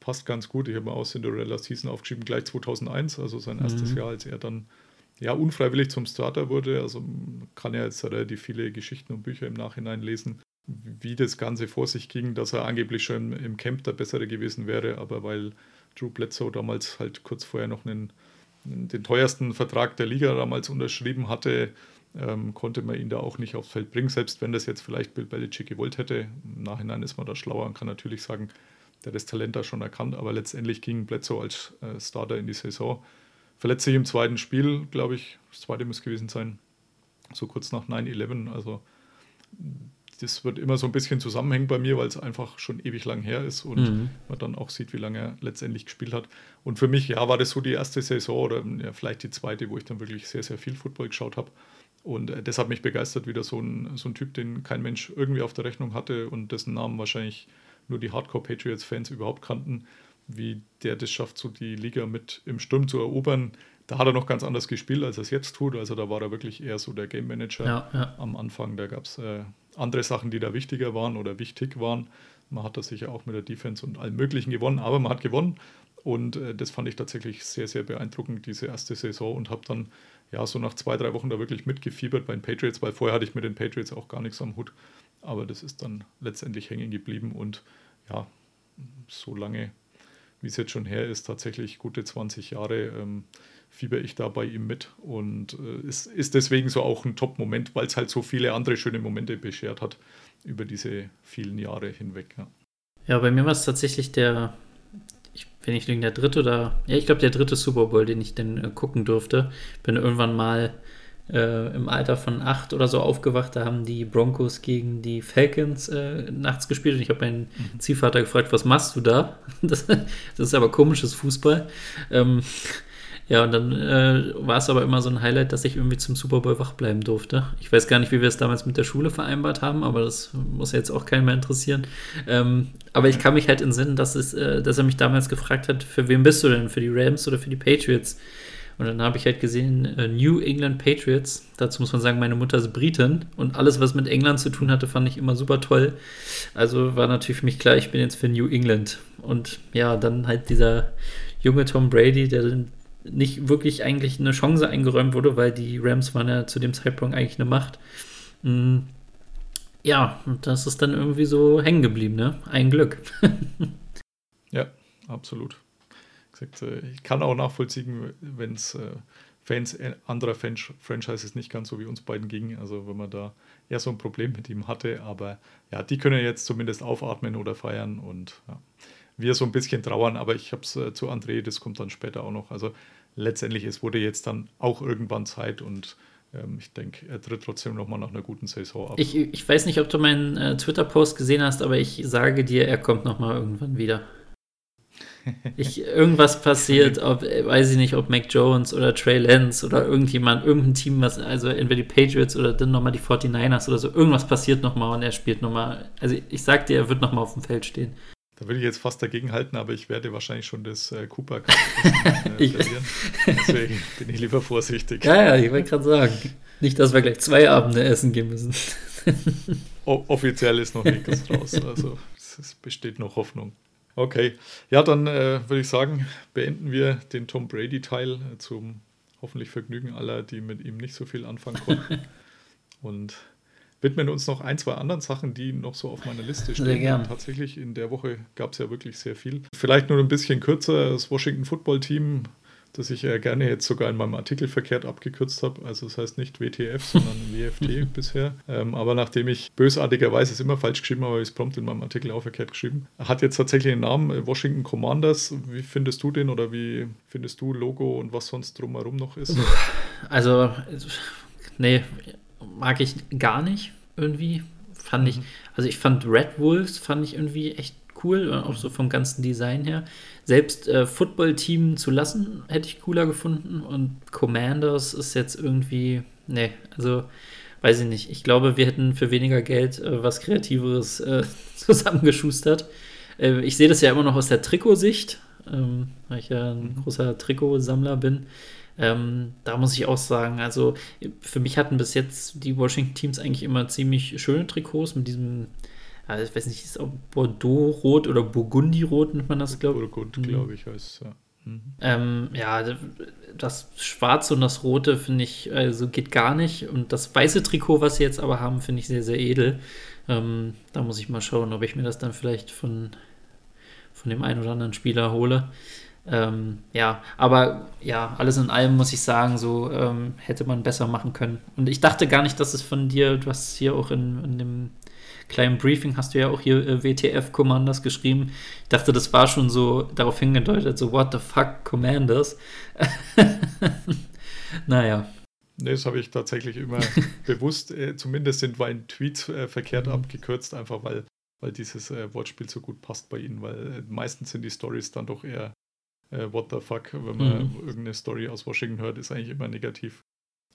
passt ganz gut. Ich habe mir auch Cinderella-Season aufgeschrieben, gleich 2001, also sein erstes mhm. Jahr, als er dann ja, unfreiwillig zum Starter wurde. Also kann er jetzt relativ viele Geschichten und Bücher im Nachhinein lesen, wie das Ganze vor sich ging, dass er angeblich schon im Camp der Bessere gewesen wäre, aber weil Drew Bledsoe damals halt kurz vorher noch einen, den teuersten Vertrag der Liga damals unterschrieben hatte, ähm, konnte man ihn da auch nicht aufs Feld bringen, selbst wenn das jetzt vielleicht Bill Belichick gewollt hätte. Im Nachhinein ist man da schlauer und kann natürlich sagen, der hat das Talent da schon erkannt, aber letztendlich ging Bledsoe als äh, Starter in die Saison verletzt sich im zweiten Spiel, glaube ich. Das zweite muss gewesen sein. So kurz nach 9-11. Also, das wird immer so ein bisschen zusammenhängen bei mir, weil es einfach schon ewig lang her ist und mhm. man dann auch sieht, wie lange er letztendlich gespielt hat. Und für mich, ja, war das so die erste Saison oder ja, vielleicht die zweite, wo ich dann wirklich sehr, sehr viel Football geschaut habe. Und äh, das hat mich begeistert, wieder so ein, so ein Typ, den kein Mensch irgendwie auf der Rechnung hatte und dessen Namen wahrscheinlich nur die Hardcore-Patriots-Fans überhaupt kannten wie der das schafft, so die Liga mit im Sturm zu erobern. Da hat er noch ganz anders gespielt, als er es jetzt tut. Also da war er wirklich eher so der Game Manager ja, ja. am Anfang. Da gab es äh, andere Sachen, die da wichtiger waren oder wichtig waren. Man hat das sicher auch mit der Defense und allem Möglichen gewonnen, aber man hat gewonnen. Und äh, das fand ich tatsächlich sehr, sehr beeindruckend, diese erste Saison. Und habe dann ja so nach zwei, drei Wochen da wirklich mitgefiebert bei den Patriots, weil vorher hatte ich mit den Patriots auch gar nichts am Hut. Aber das ist dann letztendlich hängen geblieben. Und ja, so lange wie es jetzt schon her ist, tatsächlich gute 20 Jahre ähm, fieber ich da bei ihm mit und äh, ist, ist deswegen so auch ein Top-Moment, weil es halt so viele andere schöne Momente beschert hat über diese vielen Jahre hinweg. Ja, ja bei mir war es tatsächlich der, ich, wenn ich denke, der dritte oder, ja, ich glaube, der dritte Super Bowl, den ich denn äh, gucken durfte. Bin irgendwann mal äh, im Alter von acht oder so aufgewacht. Da haben die Broncos gegen die Falcons äh, nachts gespielt und ich habe meinen mhm. Ziehvater gefragt, was machst du da? Das, das ist aber komisches Fußball. Ähm, ja, und dann äh, war es aber immer so ein Highlight, dass ich irgendwie zum Super Bowl wach bleiben durfte. Ich weiß gar nicht, wie wir es damals mit der Schule vereinbart haben, aber das muss jetzt auch keinen mehr interessieren. Ähm, aber ich kann mich halt entsinnen, dass, es, äh, dass er mich damals gefragt hat, für wen bist du denn? Für die Rams oder für die Patriots? Und dann habe ich halt gesehen, äh, New England Patriots. Dazu muss man sagen, meine Mutter ist Britin und alles, was mit England zu tun hatte, fand ich immer super toll. Also war natürlich für mich klar, ich bin jetzt für New England. Und ja, dann halt dieser junge Tom Brady, der nicht wirklich eigentlich eine Chance eingeräumt wurde, weil die Rams waren ja zu dem Zeitpunkt eigentlich eine Macht. Mm, ja, und das ist dann irgendwie so hängen geblieben, ne? Ein Glück. ja, absolut äh, ich kann auch nachvollziehen, wenn es äh, Fans äh, anderer Franchises nicht ganz so wie uns beiden ging. Also wenn man da eher so ein Problem mit ihm hatte. Aber ja, die können jetzt zumindest aufatmen oder feiern und ja, wir so ein bisschen trauern. Aber ich habe es äh, zu André, das kommt dann später auch noch. Also letztendlich, es wurde jetzt dann auch irgendwann Zeit und ähm, ich denke, er tritt trotzdem nochmal nach einer guten Saison ab. Ich, ich weiß nicht, ob du meinen äh, Twitter-Post gesehen hast, aber ich sage dir, er kommt nochmal irgendwann wieder. Ich, irgendwas passiert, ob, weiß ich nicht, ob Mac Jones oder Trey Lance oder irgendjemand, irgendein Team, was, also entweder die Patriots oder dann nochmal die 49ers oder so, irgendwas passiert nochmal und er spielt nochmal. Also ich sag dir, er wird nochmal auf dem Feld stehen. Da würde ich jetzt fast dagegen halten, aber ich werde wahrscheinlich schon das äh, Cooper äh, verlieren. Deswegen bin ich lieber vorsichtig. Ja, ja, ich wollte gerade sagen. Nicht, dass wir gleich zwei Abende essen gehen müssen. Offiziell ist noch nichts raus. Also es besteht noch Hoffnung. Okay, ja, dann äh, würde ich sagen, beenden wir den Tom Brady-Teil zum hoffentlich Vergnügen aller, die mit ihm nicht so viel anfangen konnten. Und widmen uns noch ein, zwei anderen Sachen, die noch so auf meiner Liste stehen. Sehr gern. Tatsächlich in der Woche gab es ja wirklich sehr viel. Vielleicht nur ein bisschen kürzer, das Washington Football Team, das ich äh, gerne jetzt sogar in meinem Artikel verkehrt abgekürzt habe. Also das heißt nicht WTF, sondern WFT bisher. Ähm, aber nachdem ich bösartigerweise es immer falsch geschrieben habe, habe ich es prompt in meinem Artikel auch verkehrt geschrieben. Hat jetzt tatsächlich den Namen Washington Commanders. Wie findest du den oder wie findest du Logo und was sonst drumherum noch ist? Also, nee, mag ich gar nicht irgendwie. Fand ich, also ich fand Red Wolves fand ich irgendwie echt cool, auch so vom ganzen Design her. Selbst äh, Football-Team zu lassen, hätte ich cooler gefunden. Und Commanders ist jetzt irgendwie, nee, also weiß ich nicht. Ich glaube, wir hätten für weniger Geld äh, was Kreativeres äh, zusammengeschustert. Äh, ich sehe das ja immer noch aus der Trikotsicht, ähm, weil ich ja ein großer Trikotsammler bin. Ähm, da muss ich auch sagen, also für mich hatten bis jetzt die Washington Teams eigentlich immer ziemlich schöne Trikots mit diesem, also ich weiß nicht, ist auch Bordeaux-Rot oder Burgundi-Rot nennt man das, glaube ich. Burgund, glaube ich, heißt es ja. Mhm. Ähm, ja, das Schwarze und das Rote finde ich, also geht gar nicht. Und das weiße Trikot, was sie jetzt aber haben, finde ich sehr, sehr edel. Ähm, da muss ich mal schauen, ob ich mir das dann vielleicht von, von dem einen oder anderen Spieler hole. Ähm, ja, aber ja, alles in allem muss ich sagen, so ähm, hätte man besser machen können. Und ich dachte gar nicht, dass es von dir, du hast hier auch in, in dem kleinen Briefing, hast du ja auch hier äh, WTF Commanders geschrieben. Ich dachte, das war schon so darauf hingedeutet, so what the fuck Commanders. naja. Nee, das habe ich tatsächlich immer bewusst, äh, zumindest sind meine Tweets äh, verkehrt Mhm. abgekürzt, einfach weil, weil dieses äh, Wortspiel so gut passt bei ihnen, weil äh, meistens sind die Stories dann doch eher äh, what the fuck, wenn man Mhm. irgendeine Story aus Washington hört, ist eigentlich immer negativ.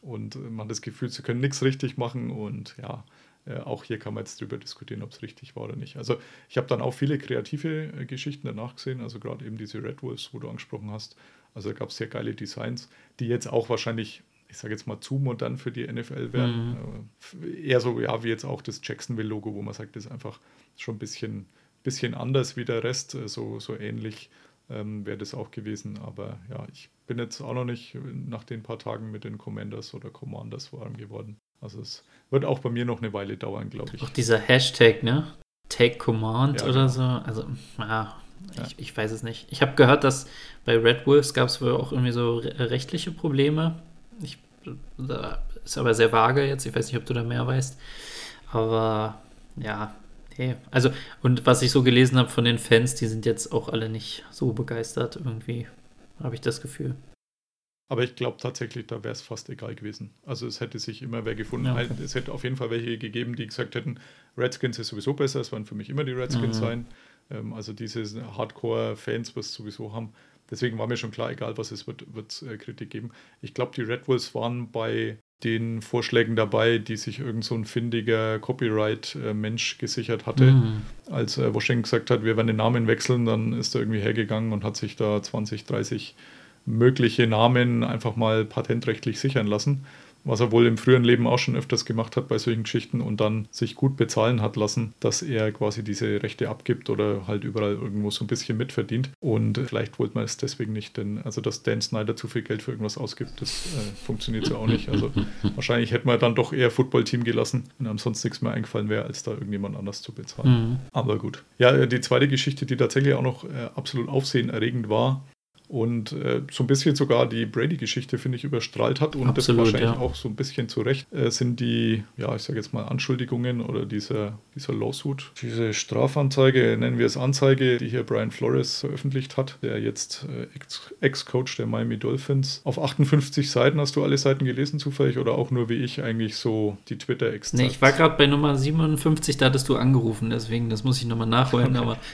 Und äh, man hat das Gefühl, sie können nichts richtig machen und ja, äh, auch hier kann man jetzt drüber diskutieren, ob es richtig war oder nicht. Also ich habe dann auch viele kreative äh, Geschichten danach gesehen, also gerade eben diese Red Wolves, wo du angesprochen hast. Also da gab es sehr geile Designs, die jetzt auch wahrscheinlich, ich sage jetzt mal zu modern für die NFL wären. Äh, eher so, ja, wie jetzt auch das Jacksonville-Logo, wo man sagt, das ist einfach schon ein bisschen, bisschen anders wie der Rest, äh, so, so ähnlich ähm, wäre das auch gewesen. Aber ja, ich bin jetzt auch noch nicht nach den paar Tagen mit den Commanders oder Commanders warm geworden. Also es wird auch bei mir noch eine Weile dauern, glaube ich. Auch dieser Hashtag, ne? Take Command Ja, oder genau. so. Also, ja, Ja. Ich, ich weiß es nicht. Ich habe gehört, dass bei Red Wolves gab es wohl auch irgendwie so re rechtliche Probleme. Ich, da ist aber sehr vage jetzt. Ich weiß nicht, ob du da mehr weißt. Aber ja, nee. Also, und was ich so gelesen habe von den Fans, die sind jetzt auch alle nicht so begeistert. Irgendwie habe ich das Gefühl. Aber ich glaube tatsächlich, da wäre es fast egal gewesen. Also es hätte sich immer wer gefunden. Ja, okay. Es hätte auf jeden Fall welche gegeben, die gesagt hätten, Redskins ist sowieso besser, es werden für mich immer die Redskins Mhm. sein. Ähm, also diese Hardcore-Fans, was sowieso haben. Deswegen war mir schon klar, egal was es wird, wird es äh, Kritik geben. Ich glaube, die Red Wolves waren bei den Vorschlägen dabei, die sich irgend so ein findiger Copyright-Mensch gesichert hatte. Mhm. Als äh, Washington gesagt hat, wir werden den Namen wechseln, dann ist er irgendwie hergegangen und hat sich da 20, 30 mögliche Namen einfach mal patentrechtlich sichern lassen, was er wohl im früheren Leben auch schon öfters gemacht hat bei solchen Geschichten und dann sich gut bezahlen hat lassen, dass er quasi diese Rechte abgibt oder halt überall irgendwo so ein bisschen mitverdient. Und vielleicht wollte man es deswegen nicht, denn also dass Dan Snyder zu viel Geld für irgendwas ausgibt, das äh, funktioniert so auch nicht. Also wahrscheinlich hätte man dann doch eher Footballteam gelassen, wenn einem sonst nichts mehr eingefallen wäre, als da irgendjemand anders zu bezahlen. Mhm. Aber gut. Ja, die zweite Geschichte, die tatsächlich auch noch äh, absolut aufsehenerregend war und äh, so ein bisschen sogar die Brady-Geschichte, finde ich, überstrahlt hat und Absolut, das wahrscheinlich ja. auch so ein bisschen zu Recht, äh, sind die, ja, ich sage jetzt mal Anschuldigungen oder dieser, dieser Lawsuit, diese Strafanzeige, nennen wir es Anzeige, die hier Brian Flores veröffentlicht hat, der jetzt äh, Ex- Ex-Coach der Miami Dolphins. Auf 58 Seiten hast du alle Seiten gelesen zufällig oder auch nur wie ich eigentlich so die Twitter-Ex? Nee, ich war gerade bei Nummer 57, da hattest du angerufen, deswegen, das muss ich nochmal nachholen, aber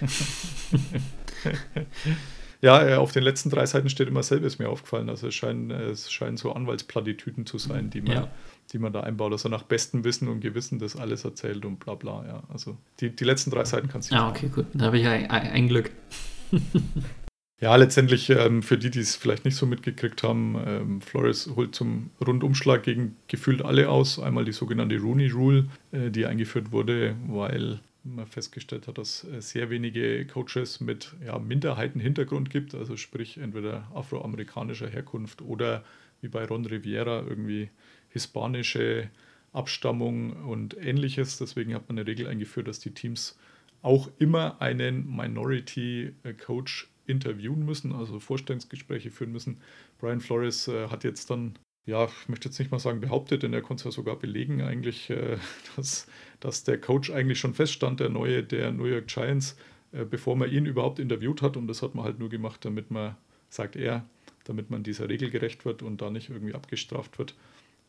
Ja, äh, auf den letzten drei Seiten steht immer selber, ist mir aufgefallen. Also es scheinen, es scheinen so Anwaltsplattitüden zu sein, die man, Ja. die man da einbaut. Also nach bestem Wissen und Gewissen das alles erzählt und bla bla. Ja, also die, die letzten drei Seiten kannst du Ah, okay, gut. Da habe ich ein, ein ein Glück. Ja, letztendlich ähm, für die, die es vielleicht nicht so mitgekriegt haben, ähm, Flores holt zum Rundumschlag gegen gefühlt alle aus. Einmal die sogenannte Rooney Rule, äh, die eingeführt wurde, weil man festgestellt hat, dass es sehr wenige Coaches mit ja, Minderheitenhintergrund gibt, also sprich entweder afroamerikanischer Herkunft oder wie bei Ron Riviera irgendwie hispanische Abstammung und ähnliches. Deswegen hat man eine Regel eingeführt, dass die Teams auch immer einen Minority äh, Coach interviewen müssen, also Vorstellungsgespräche führen müssen. Brian Flores äh, hat jetzt dann, ja, ich möchte jetzt nicht mal sagen behauptet, denn er konnte es ja sogar belegen eigentlich, äh, dass, dass der Coach eigentlich schon feststand, der neue der New York Giants, äh, bevor man ihn überhaupt interviewt hat. Und das hat man halt nur gemacht, damit man, sagt er, damit man dieser Regel gerecht wird und da nicht irgendwie abgestraft wird.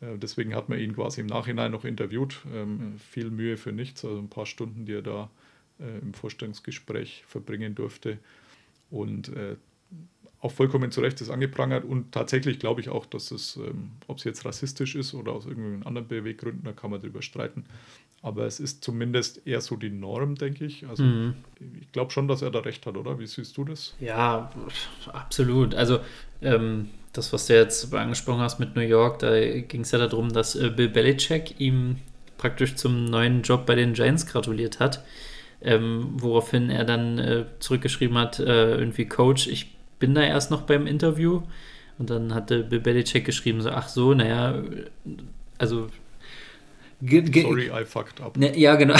Äh, Deswegen hat man ihn quasi im Nachhinein noch interviewt. Ähm, viel Mühe für nichts, also ein paar Stunden, die er da äh, im Vorstellungsgespräch verbringen durfte. Und äh, auch vollkommen zu Recht ist angeprangert. Und tatsächlich glaube ich auch, dass es, ähm, ob es jetzt rassistisch ist oder aus irgendwelchen anderen Beweggründen, da kann man drüber streiten. Aber es ist zumindest eher so die Norm, denke ich. Also Mhm. ich glaube schon, dass er da recht hat, oder? Wie siehst du das? Ja, absolut. Also ähm, das, was du jetzt angesprochen hast mit New York, da ging es ja darum, dass äh, Bill Belichick ihm praktisch zum neuen Job bei den Giants gratuliert hat. Ähm, woraufhin er dann äh, zurückgeschrieben hat, äh, irgendwie Coach, ich bin da erst noch beim Interview. Und dann hatte Bill Belichick geschrieben, so, ach so, naja, also Sorry, I fucked up. Ne, ja, genau.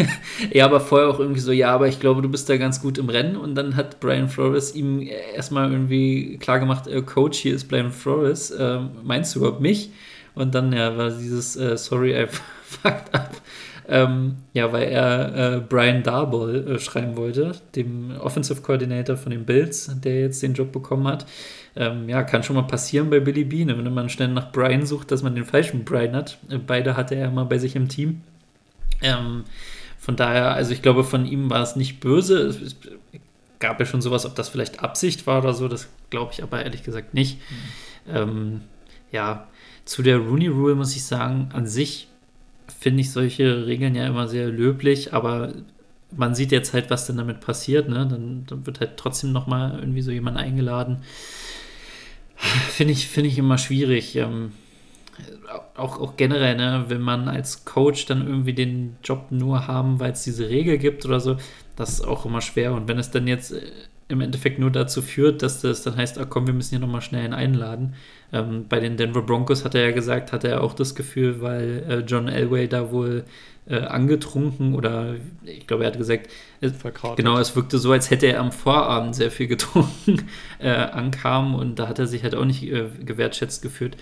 ja, aber vorher auch irgendwie so, ja, aber ich glaube, du bist da ganz gut im Rennen. Und dann hat Brian Flores ihm erstmal irgendwie klargemacht, äh, Coach, hier ist Brian Flores, äh, meinst du überhaupt mich? Und dann ja, war dieses äh, Sorry, I fucked up. Ähm, ja, weil er äh, Brian Darboll äh, schreiben wollte, dem Offensive Coordinator von den Bills, der jetzt den Job bekommen hat. Ähm, ja, kann schon mal passieren bei Billy Bean, wenn man schnell nach Brian sucht, dass man den falschen Brian hat. Äh, beide hatte er mal bei sich im Team. Ähm, von daher, also ich glaube, von ihm war es nicht böse. Es, es gab ja schon sowas, ob das vielleicht Absicht war oder so, das glaube ich aber ehrlich gesagt nicht. Ähm, ja, zu der Rooney Rule muss ich sagen, an sich finde ich solche Regeln ja immer sehr löblich, aber man sieht jetzt halt, was denn damit passiert, ne? Dann, dann wird halt trotzdem nochmal irgendwie so jemand eingeladen. Finde ich, finde ich immer schwierig. Ähm, auch, auch generell, ne, wenn man als Coach dann irgendwie den Job nur haben, weil es diese Regel gibt oder so, das ist auch immer schwer. Und wenn es dann jetzt äh, im Endeffekt nur dazu führt, dass das dann heißt, ah, komm, wir müssen hier nochmal schnell einen einladen. Ähm, bei den Denver Broncos hat er ja gesagt, hatte er auch das Gefühl, weil äh, John Elway da wohl äh, angetrunken oder ich glaube, er hat gesagt, es, genau, es wirkte so, als hätte er am Vorabend sehr viel getrunken, äh, ankam und da hat er sich halt auch nicht äh, gewertschätzt gefühlt.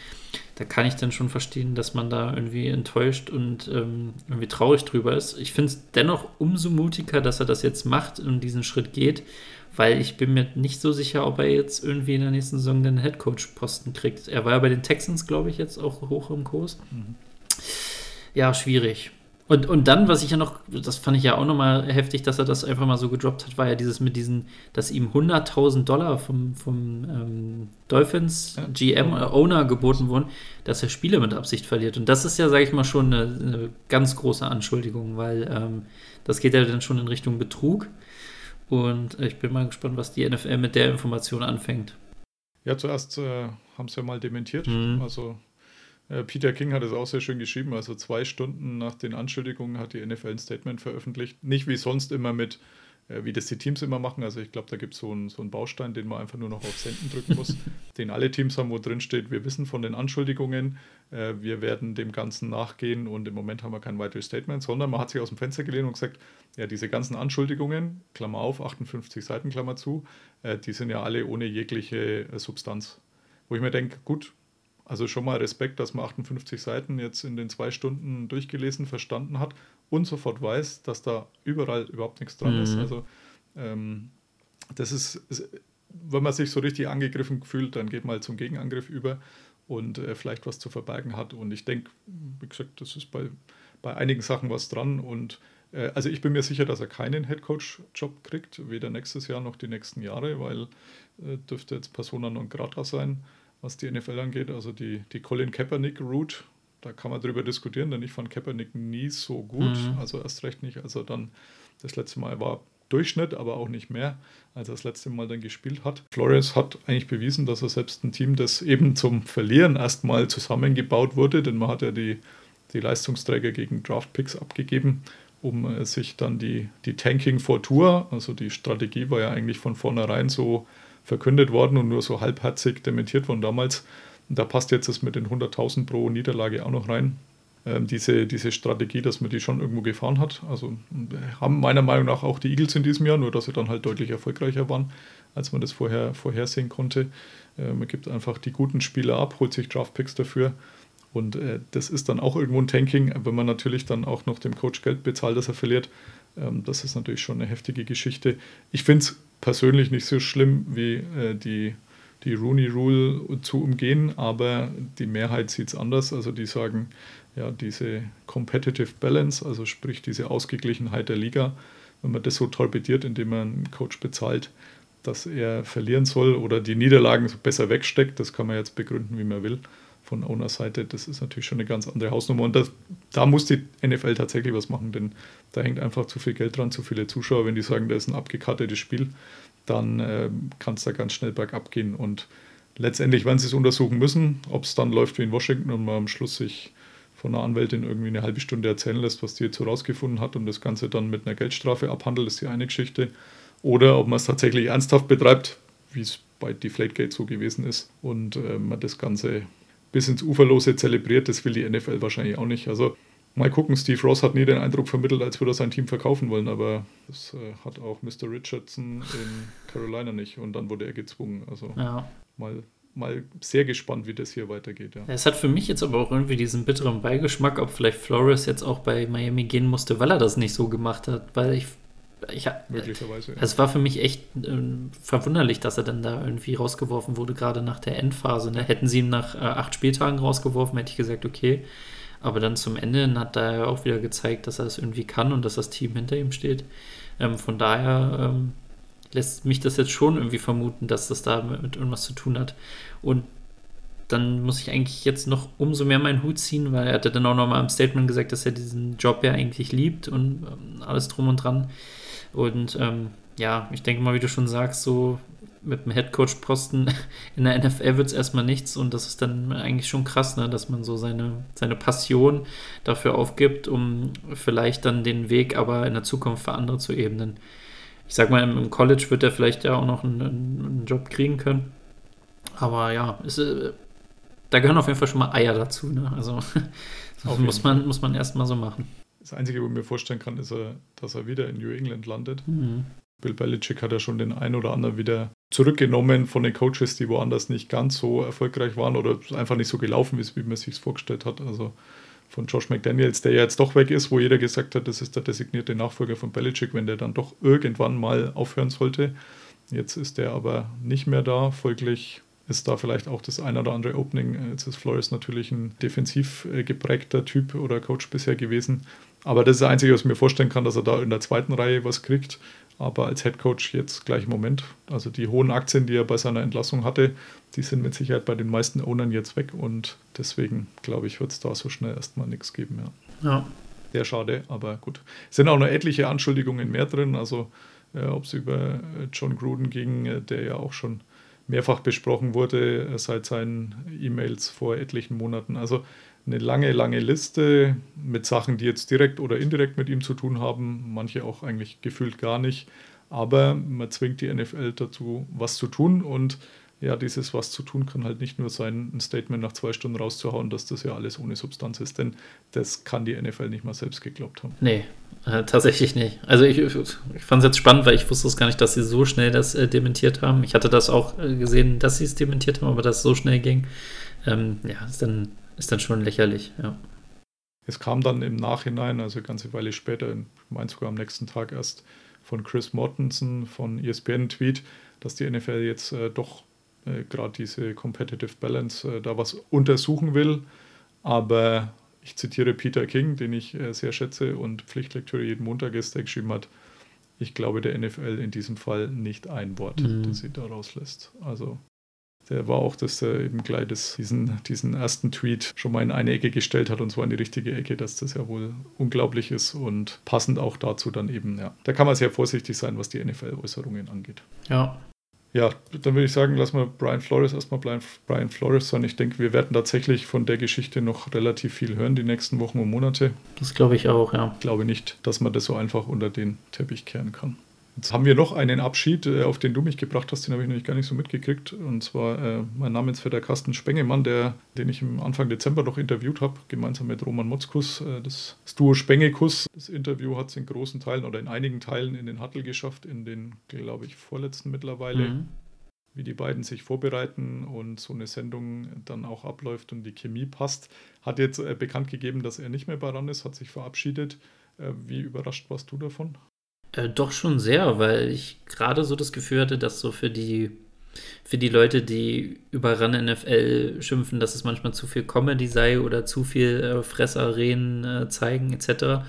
Da kann ich dann schon verstehen, dass man da irgendwie enttäuscht und ähm, irgendwie traurig drüber ist. Ich finde es dennoch umso mutiger, dass er das jetzt macht und diesen Schritt geht, weil ich bin mir nicht so sicher, ob er jetzt irgendwie in der nächsten Saison den Headcoach-Posten kriegt. Er war ja bei den Texans, glaube ich, jetzt auch hoch im Kurs. Ja, schwierig. Und, und dann, was ich ja noch, das fand ich ja auch nochmal heftig, dass er das einfach mal so gedroppt hat, war ja dieses mit diesen, dass ihm 100.000 Dollar vom, vom ähm, Dolphins. GM äh, Owner geboten wurden, dass er Spiele mit Absicht verliert. Und das ist ja, sage ich mal, schon eine, eine ganz große Anschuldigung, weil ähm, das geht ja dann schon in Richtung Betrug. Und ich bin mal gespannt, was die NFL mit der Information anfängt. Ja, zuerst äh, haben sie ja mal dementiert. Mhm. Also äh, Peter King hat es auch sehr schön geschrieben. Also zwei Stunden nach den Anschuldigungen hat die NFL ein Statement veröffentlicht. Nicht wie sonst immer mit, äh, wie das die Teams immer machen. Also ich glaube, da gibt so es so einen Baustein, den man einfach nur noch auf Senden drücken muss, den alle Teams haben, wo drin steht, wir wissen von den Anschuldigungen, äh, wir werden dem Ganzen nachgehen und im Moment haben wir kein weiteres Statement, sondern man hat sich aus dem Fenster gelehnt und gesagt, ja, diese ganzen Anschuldigungen, Klammer auf, 58 Seiten, Klammer zu, äh, die sind ja alle ohne jegliche äh, Substanz. Wo ich mir denke, gut, also schon mal Respekt, dass man 58 Seiten jetzt in den zwei Stunden durchgelesen, verstanden hat und sofort weiß, dass da überall überhaupt nichts dran ist. Mhm. Also ähm, das ist, ist, wenn man sich so richtig angegriffen fühlt, dann geht man halt zum Gegenangriff über und äh, vielleicht was zu verbergen hat. Und ich denke, wie gesagt, das ist bei, bei einigen Sachen was dran und Äh, also ich bin mir sicher, dass er keinen Headcoach-Job kriegt, weder nächstes Jahr noch die nächsten Jahre, weil äh, dürfte jetzt Persona non grata sein, was die NFL angeht. Also die, die Colin Kaepernick-Route, da kann man drüber diskutieren, denn ich fand Kaepernick nie so gut. Mhm. Also erst recht nicht, als er dann das letzte Mal war Durchschnitt, aber auch nicht mehr, als er das letzte Mal dann gespielt hat. Flores hat eigentlich bewiesen, dass er selbst ein Team, das eben zum Verlieren erstmal zusammengebaut wurde, denn man hat ja die, die Leistungsträger gegen Draftpicks abgegeben, um äh, sich dann die, die Tanking for Tour, also die Strategie war ja eigentlich von vornherein so verkündet worden und nur so halbherzig dementiert worden damals. Und da passt jetzt das mit den 100.000 pro Niederlage auch noch rein ähm, diese, diese Strategie, dass man die schon irgendwo gefahren hat. Also haben meiner Meinung nach auch die Eagles in diesem Jahr, nur dass sie dann halt deutlich erfolgreicher waren, als man das vorher vorhersehen konnte. Äh, man gibt einfach die guten Spieler ab, holt sich Draftpicks dafür. Und äh, das ist dann auch irgendwo ein Tanking, wenn man natürlich dann auch noch dem Coach Geld bezahlt, dass er verliert. Ähm, das ist natürlich schon eine heftige Geschichte. Ich finde es persönlich nicht so schlimm wie äh, die die Rooney Rule zu umgehen, aber die Mehrheit sieht es anders. Also die sagen, ja, diese Competitive Balance, also sprich diese Ausgeglichenheit der Liga, wenn man das so torpediert, indem man einen Coach bezahlt, dass er verlieren soll oder die Niederlagen besser wegsteckt, das kann man jetzt begründen, wie man will, von Owner-Seite, das ist natürlich schon eine ganz andere Hausnummer. Und das, da muss die NFL tatsächlich was machen, denn da hängt einfach zu viel Geld dran, zu viele Zuschauer. Wenn die sagen, das ist ein abgekartetes Spiel, dann äh, kann es da ganz schnell bergab gehen. Und letztendlich werden sie es untersuchen müssen, ob es dann läuft wie in Washington und man am Schluss sich von einer Anwältin irgendwie eine halbe Stunde erzählen lässt, was die jetzt so rausgefunden hat und das Ganze dann mit einer Geldstrafe abhandelt, ist die eine Geschichte. Oder ob man es tatsächlich ernsthaft betreibt, wie es bei Deflategate so gewesen ist und äh, man das Ganze bis ins Uferlose zelebriert, das will die NFL wahrscheinlich auch nicht. Also mal gucken, Steve Ross hat nie den Eindruck vermittelt, als würde er sein Team verkaufen wollen, aber das äh, hat auch Mr. Richardson in Carolina nicht und dann wurde er gezwungen. Also ja. mal mal sehr gespannt, wie das hier weitergeht. Ja. Es hat für mich jetzt aber auch irgendwie diesen bitteren Beigeschmack, ob vielleicht Flores jetzt auch bei Miami gehen musste, weil er das nicht so gemacht hat. Weil ich. Ich Möglicherweise. Ja. Es war für mich echt äh, verwunderlich, dass er dann da irgendwie rausgeworfen wurde, gerade nach der Endphase. Ne? Hätten sie ihn nach äh, acht Spieltagen rausgeworfen, hätte ich gesagt, okay. Aber dann zum Ende hat er auch wieder gezeigt, dass er es irgendwie kann und dass das Team hinter ihm steht. Ähm, von daher. Ähm, lässt mich das jetzt schon irgendwie vermuten, dass das da mit irgendwas zu tun hat. Und dann muss ich eigentlich jetzt noch umso mehr meinen Hut ziehen, weil er hatte dann auch nochmal im Statement gesagt, dass er diesen Job ja eigentlich liebt und ähm, alles drum und dran. Und ähm, ja, ich denke mal, wie du schon sagst, so mit dem Headcoach-Posten in der NFL wird es erstmal nichts und das ist dann eigentlich schon krass, ne, dass man so seine, seine Passion dafür aufgibt, um vielleicht dann den Weg aber in der Zukunft für andere zu ebnen ich sag mal, im College wird er vielleicht ja auch noch einen, einen Job kriegen können. Aber ja, es, äh, da gehören auf jeden Fall schon mal Eier dazu. Ne? Also das muss man, muss man erstmal so machen. Das Einzige, was ich mir vorstellen kann, ist, dass er wieder in New England landet. Mhm. Bill Belichick hat ja schon den einen oder anderen wieder zurückgenommen von den Coaches, die woanders nicht ganz so erfolgreich waren oder einfach nicht so gelaufen ist, wie man sich vorgestellt hat. Also von Josh McDaniels, der ja jetzt doch weg ist, wo jeder gesagt hat, das ist der designierte Nachfolger von Belichick, wenn der dann doch irgendwann mal aufhören sollte. Jetzt ist der aber nicht mehr da, folglich ist da vielleicht auch das ein oder andere Opening. Jetzt ist Flores natürlich ein defensiv äh, geprägter Typ oder Coach bisher gewesen. Aber das ist das Einzige, was ich mir vorstellen kann, dass er da in der zweiten Reihe was kriegt aber als Head Coach jetzt gleich im Moment. Also die hohen Aktien, die er bei seiner Entlassung hatte, die sind mit Sicherheit bei den meisten Ownern jetzt weg und deswegen glaube ich, wird es da so schnell erstmal nichts geben. Ja. ja. Sehr schade, aber gut. Es sind auch noch etliche Anschuldigungen mehr drin, also äh, ob es über äh, John Gruden ging, äh, der ja auch schon mehrfach besprochen wurde äh, seit seinen E-Mails vor etlichen Monaten. Also eine lange, lange Liste mit Sachen, die jetzt direkt oder indirekt mit ihm zu tun haben, manche auch eigentlich gefühlt gar nicht. Aber man zwingt die NFL dazu, was zu tun und ja, dieses was zu tun kann halt nicht nur sein, ein Statement nach zwei Stunden rauszuhauen, dass das ja alles ohne Substanz ist, denn das kann die NFL nicht mal selbst geglaubt haben. Nee, äh, tatsächlich nicht. Also ich, ich fand es jetzt spannend, weil ich wusste es gar nicht, dass sie so schnell das äh, dementiert haben. Ich hatte das auch äh, gesehen, dass sie es dementiert haben, aber dass es so schnell ging. Ähm, ja, ist dann ist dann schon lächerlich, ja. Es kam dann im Nachhinein, also eine ganze Weile später, ich meine sogar am nächsten Tag erst von Chris Mortensen von ESPN Tweet, dass die NFL jetzt äh, doch äh, gerade diese Competitive Balance äh, da was untersuchen will. Aber ich zitiere Peter King, den ich äh, sehr schätze und Pflichtlektüre jeden Montag ist, der geschrieben hat, ich glaube der NFL in diesem Fall nicht ein Wort, Mhm. das sie da rauslässt. Also der war auch, dass er eben gleich das, diesen, diesen ersten Tweet schon mal in eine Ecke gestellt hat und zwar in die richtige Ecke, dass das ja wohl unglaublich ist und passend auch dazu dann eben, ja. Da kann man sehr vorsichtig sein, was die NFL-Äußerungen angeht. Ja, Ja, dann würde ich sagen, lassen wir Brian Flores erstmal Brian, Brian Flores sein. Ich denke, wir werden tatsächlich von der Geschichte noch relativ viel hören die nächsten Wochen und Monate. das glaube ich auch, ja. Ich glaube nicht, dass man das so einfach unter den Teppich kehren kann. Jetzt haben wir noch einen Abschied, äh, auf den du mich gebracht hast, den habe ich nämlich gar nicht so mitgekriegt. Und zwar äh, mein Namensvetter Carsten Spengemann, der, den ich im Anfang Dezember noch interviewt habe, gemeinsam mit Roman Motzkus. Äh, das, das Duo Spengekus. Das Interview hat es in großen Teilen oder in einigen Teilen in den Hattel geschafft, in den, glaube ich, vorletzten mittlerweile Mhm. wie die beiden sich vorbereiten und so eine Sendung dann auch abläuft und die Chemie passt. Hat jetzt äh, bekannt gegeben, dass er nicht mehr bei RAN ist, hat sich verabschiedet. Wie überrascht warst du davon? Äh, doch schon sehr, weil ich gerade so das Gefühl hatte, dass so für die, für die Leute, die über RAN NFL schimpfen, dass es manchmal zu viel Comedy sei oder zu viel äh, Fressarenen äh, zeigen etc.,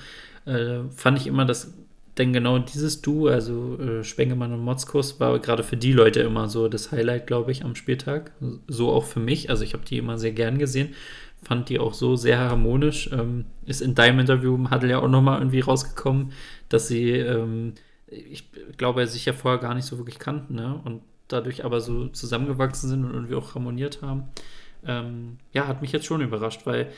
äh, fand ich immer, dass denn genau dieses Duo, also äh, Spengemann und Motzkos, war gerade für die Leute immer so das Highlight, glaube ich, am Spieltag. So auch für mich. Also ich habe die immer sehr gern gesehen. Fand die auch so sehr harmonisch. Ähm, ist in deinem Interview im Huddle ja auch nochmal irgendwie rausgekommen, dass sie, ähm, ich glaube, sich ja vorher gar nicht so wirklich kannten, ne? Und dadurch aber so zusammengewachsen sind und irgendwie auch harmoniert haben. Ähm, ja, hat mich jetzt schon überrascht, weil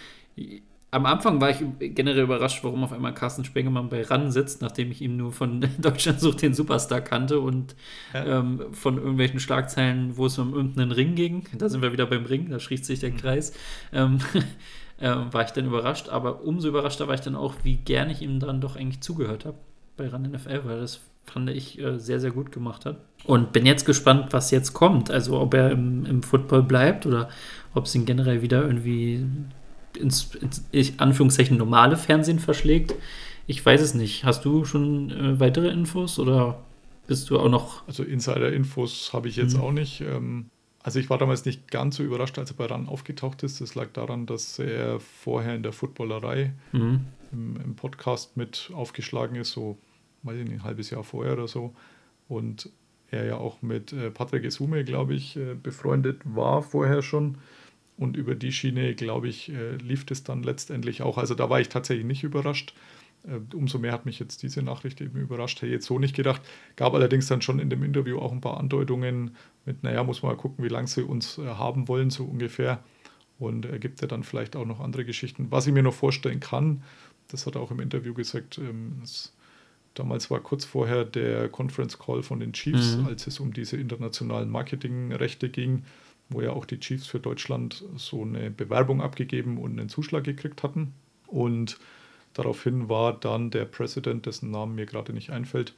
am Anfang war ich generell überrascht, warum auf einmal Carsten Spengemann bei RAN sitzt, nachdem ich ihn nur von Deutschland sucht den Superstar kannte und Ja. ähm, von irgendwelchen Schlagzeilen, wo es um irgendeinen Ring ging. Da sind wir wieder beim Ring, da schließt sich der Kreis. Ähm, ähm, war ich dann überrascht, aber umso überraschter war ich dann auch, wie gern ich ihm dann doch eigentlich zugehört habe bei RAN NFL, weil das fand ich äh, sehr, sehr gut gemacht hat. Und bin jetzt gespannt, was jetzt kommt. Also ob er im, im Football bleibt oder ob es ihn generell wieder irgendwie ins, ins ich, Anführungszeichen normale Fernsehen verschlägt. Ich weiß es nicht. Hast du schon äh, weitere Infos oder bist du auch noch. Also Insider-Infos habe ich jetzt Mhm. auch nicht. Ähm, also ich war damals nicht ganz so überrascht, als er bei RAN aufgetaucht ist. Das lag daran, dass er vorher in der Footballerei Mhm. im, im Podcast mit aufgeschlagen ist, so, weiß ich nicht, ein halbes Jahr vorher oder so. Und er ja auch mit äh, Patrick Esume, glaube ich, äh, befreundet war vorher schon. Und über die Schiene, glaube ich, äh, lief es dann letztendlich auch. Also da war ich tatsächlich nicht überrascht. Äh, umso mehr hat mich jetzt diese Nachricht eben überrascht. Hätte ich jetzt so nicht gedacht. Gab allerdings dann schon in dem Interview auch ein paar Andeutungen mit, naja, muss man mal gucken, wie lange sie uns äh, haben wollen, so ungefähr. Und er gibt ja dann vielleicht auch noch andere Geschichten. Was ich mir noch vorstellen kann, das hat er auch im Interview gesagt, ähm, es, damals war kurz vorher der Conference Call von den Chiefs, Mhm. als es um diese internationalen Marketingrechte ging, wo ja auch die Chiefs für Deutschland so eine Bewerbung abgegeben und einen Zuschlag gekriegt hatten. Und daraufhin war dann der Präsident, dessen Namen mir gerade nicht einfällt,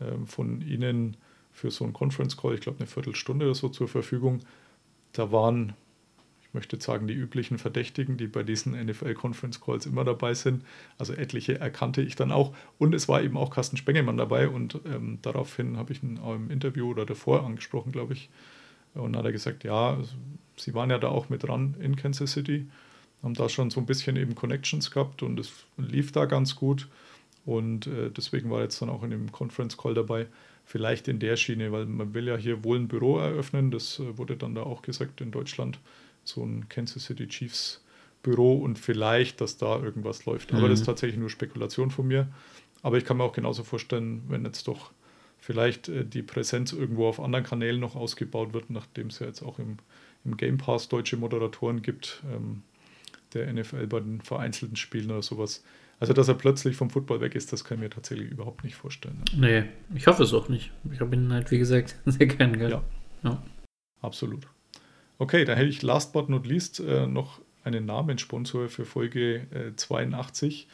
ähm, von ihnen für so einen Conference Call, ich glaube eine Viertelstunde oder so zur Verfügung. Da waren, ich möchte sagen, die üblichen Verdächtigen, die bei diesen NFL Conference Calls immer dabei sind. Also etliche erkannte ich dann auch. Und es war eben auch Carsten Spengemann dabei und ähm, daraufhin habe ich ihn im Interview oder davor angesprochen, glaube ich. Und dann hat er gesagt, ja, also, sie waren ja da auch mit dran in Kansas City, haben da schon so ein bisschen eben Connections gehabt und es lief da ganz gut. Und äh, deswegen war er jetzt dann auch in dem Conference Call dabei. Vielleicht in der Schiene, weil man will ja hier wohl ein Büro eröffnen. Das äh, wurde dann da auch gesagt in Deutschland. So ein Kansas City Chiefs Büro und vielleicht, dass da irgendwas läuft. Aber Mhm. das ist tatsächlich nur Spekulation von mir. Aber ich kann mir auch genauso vorstellen, wenn jetzt doch vielleicht äh, die Präsenz irgendwo auf anderen Kanälen noch ausgebaut wird, nachdem es ja jetzt auch im, im Game Pass deutsche Moderatoren gibt, ähm, der NFL bei den vereinzelten Spielen oder sowas. Also, dass er plötzlich vom Football weg ist, das kann ich mir tatsächlich überhaupt nicht vorstellen. Ne? Nee, ich hoffe es auch nicht. Ich habe ihn halt, wie gesagt, sehr gern gehört. Ja. Ja. Absolut. Okay, dann hätte ich last but not least äh, noch einen Namenssponsor für Folge äh, 82.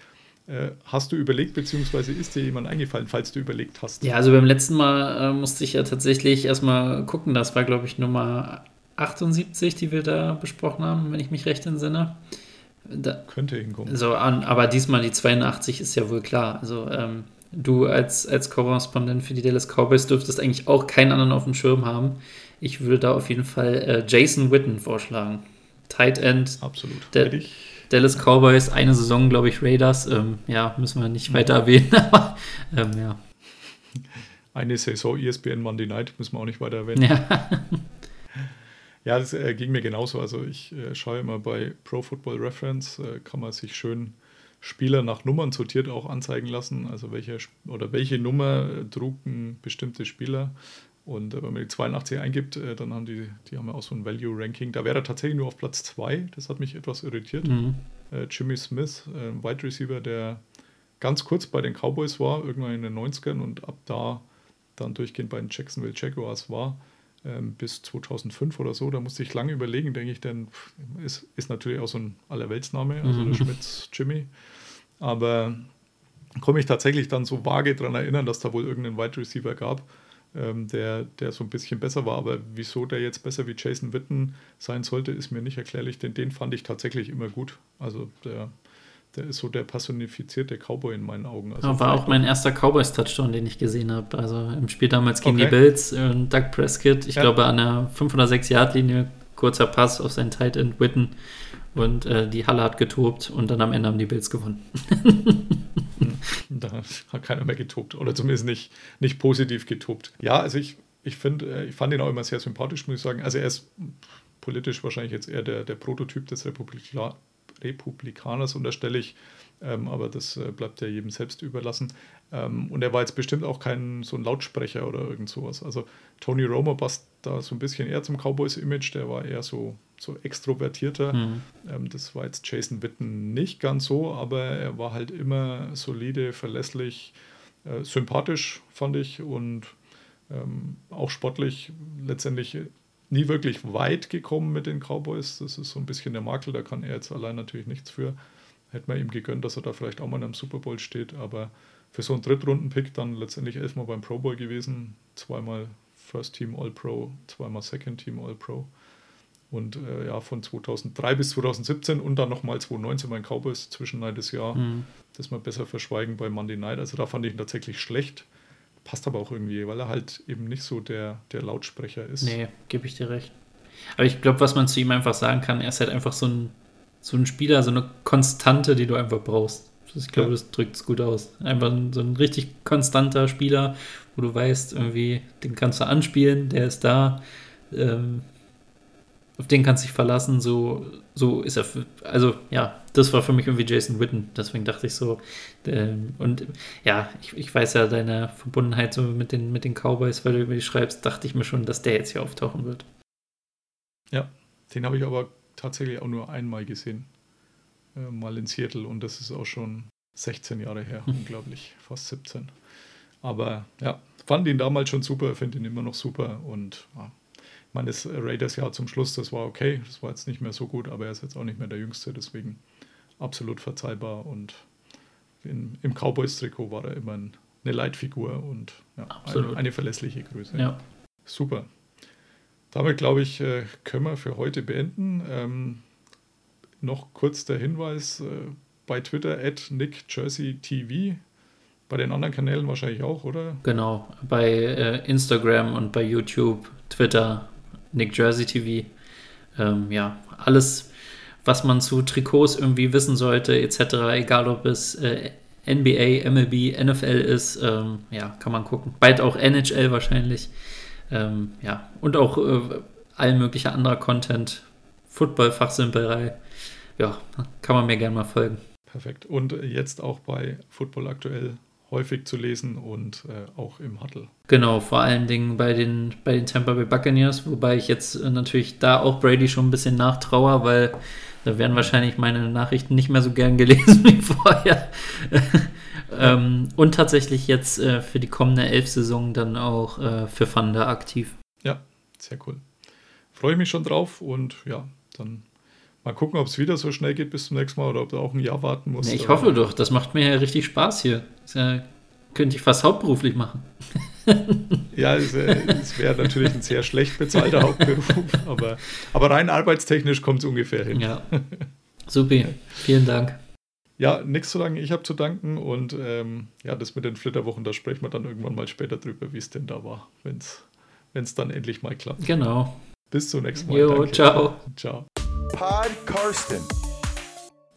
Äh, hast du überlegt, beziehungsweise ist dir jemand eingefallen, falls du überlegt hast? Ja, also beim letzten Mal äh, musste ich ja tatsächlich erstmal gucken. Das war, glaube ich, Nummer 78, die wir da besprochen haben, wenn ich mich recht entsinne. Da, Könnte hinkommen. so an, aber diesmal die 82 ist ja wohl klar. Also ähm, du als, als Korrespondent für die Dallas Cowboys dürftest eigentlich auch keinen anderen auf dem Schirm haben. Ich würde da auf jeden Fall äh, Jason Witten vorschlagen. Tight End. Absolut. Der- Hätte ich- Dallas Cowboys, eine Saison, glaube ich, Raiders. Ähm, ja, müssen wir nicht weiter erwähnen, aber ähm, ja. Eine Saison ESPN Monday Night, müssen wir auch nicht weiter erwähnen. ja. Ja, das äh, ging mir genauso. Also ich äh, schaue immer bei Pro Football Reference, äh, kann man sich schön Spieler nach Nummern sortiert auch anzeigen lassen. Also welche oder welche Nummer trug ein bestimmte Spieler. Und äh, wenn man die 82 eingibt, äh, dann haben die, die haben ja auch so ein Value-Ranking. Da wäre er tatsächlich nur auf Platz 2. Das hat mich etwas irritiert. Mhm. Äh, Jimmy Smith, ein Wide Receiver, der ganz kurz bei den Cowboys war, irgendwann in den 90ern und ab da dann durchgehend bei den Jacksonville Jaguars war, ähm, bis 2005 oder so. Da musste ich lange überlegen, denke ich, denn ist, ist natürlich auch so ein Allerweltsname, also der Schmitz Jimmy. Aber komme ich tatsächlich dann so vage daran erinnern, dass da wohl irgendeinen Wide Receiver gab, ähm, der, der so ein bisschen besser war. Aber wieso der jetzt besser wie Jason Witten sein sollte, ist mir nicht erklärlich, denn den fand ich tatsächlich immer gut. Also der, der ist so der personifizierte Cowboy in meinen Augen. Also war auch mein erster Cowboys-Touchdown, den ich gesehen habe. Also im Spiel damals gegen die Okay. Bills und Doug Prescott. Ich Ja. glaube, an der 5 oder 6 Yard linie kurzer Pass auf seinen Tight End Witten und äh, die Halle hat getobt und dann am Ende haben die Bills gewonnen. Da hat keiner mehr getobt oder zumindest nicht, nicht positiv getobt. Ja, also ich, ich finde, äh, ich fand ihn auch immer sehr sympathisch, muss ich sagen. Also er ist politisch wahrscheinlich jetzt eher der, der Prototyp des Republika Republikaners, unterstelle ich. Ähm, aber das äh, bleibt ja jedem selbst überlassen. Ähm, und er war jetzt bestimmt auch kein so ein Lautsprecher oder irgend sowas. Also Tony Romo passt da so ein bisschen eher zum Cowboys-Image, der war eher so, so extrovertierter. Mhm. Ähm, das war jetzt Jason Witten nicht ganz so, aber er war halt immer solide, verlässlich, äh, sympathisch, fand ich, und ähm, auch sportlich letztendlich nie wirklich weit gekommen mit den Cowboys. Das ist so ein bisschen der Makel, da kann er jetzt allein natürlich nichts für. Hätte man ihm gegönnt, dass er da vielleicht auch mal in einem Super Bowl steht, aber für so einen Drittrunden-Pick dann letztendlich elfmal beim Pro Bowl gewesen, zweimal First Team All-Pro, zweimal Second Team All-Pro. Und äh, ja, von 2003 bis 2017 und dann nochmal 2019 bei den Cowboys zwischenneid Jahr. Mhm. Das mal besser verschweigen bei Monday Night. Also da fand ich ihn tatsächlich schlecht. Passt aber auch irgendwie, weil er halt eben nicht so der, der Lautsprecher ist. Nee, gebe ich dir recht. Aber ich glaube, was man zu ihm einfach sagen kann, er ist halt einfach so ein, so ein Spieler, so eine Konstante, die du einfach brauchst. Ich glaube, Ja. das drückt es gut aus. Einfach ein- so ein richtig konstanter Spieler, wo du weißt, irgendwie, den kannst du anspielen, der ist da. Ähm, auf den kannst du dich verlassen, so, so ist er. Für, also, ja, das war für mich irgendwie Jason Witten. Deswegen dachte ich so. Ähm, und ja, ich, ich weiß ja deine Verbundenheit so mit den, mit den Cowboys, weil du über die schreibst, dachte ich mir schon, dass der jetzt hier auftauchen wird. Ja, den habe ich aber tatsächlich auch nur einmal gesehen. Äh, mal in Seattle und das ist auch schon 16 Jahre her. Hm. Unglaublich, fast 17. Aber ja, fand ihn damals schon super, finde ihn immer noch super und ja, ich meine, das Raiders-Jahr zum Schluss, das war okay, das war jetzt nicht mehr so gut, aber er ist jetzt auch nicht mehr der Jüngste, deswegen absolut verzeihbar und in, im Cowboys-Trikot war er immer ein, eine Leitfigur und ja, eine, eine verlässliche Größe. Ja. Super. Damit, glaube ich, äh, können wir für heute beenden. Ähm, noch kurz der Hinweis äh, bei Twitter at NickJerseyTV. Bei den anderen Kanälen wahrscheinlich auch, oder? Genau, bei äh, Instagram und bei YouTube, Twitter, Nick Jersey TV. Ähm, ja, alles, was man zu Trikots irgendwie wissen sollte, etc., egal ob es äh, NBA, MLB, NFL ist, ähm, ja, kann man gucken. Bald auch NHL wahrscheinlich. Ähm, ja, und auch äh, all möglicher anderer Content, Football, Fachsimpelei. Ja, kann man mir gerne mal folgen. Perfekt. Und jetzt auch bei Football aktuell häufig zu lesen und äh, auch im Huddle. Genau, vor allen Dingen bei den, bei den Tampa Bay Buccaneers, wobei ich jetzt äh, natürlich da auch Brady schon ein bisschen nachtraue, weil da werden wahrscheinlich meine Nachrichten nicht mehr so gern gelesen wie vorher. ähm, und tatsächlich jetzt äh, für die kommende Elf-Saison dann auch äh, für Fanda aktiv. Ja, sehr cool. Freue ich mich schon drauf und ja, dann mal gucken, ob es wieder so schnell geht bis zum nächsten Mal oder ob du auch ein Jahr warten musst. Nee, ich hoffe doch, das macht mir ja richtig Spaß hier. Das ja, könnte ich fast hauptberuflich machen. Ja, es, äh, es wäre natürlich ein sehr schlecht bezahlter Hauptberuf, aber, aber rein arbeitstechnisch kommt es ungefähr hin. Ja, Ja. Supi, vielen Dank. nichts zu sagen, ich habe zu danken und ähm, ja, das mit den Flitterwochen, da sprechen wir dann irgendwann mal später drüber, wie es denn da war, wenn es dann endlich mal klappt. Genau. Bis zum nächsten Mal. Jo, Danke. ciao. Ciao. Pod Karsten.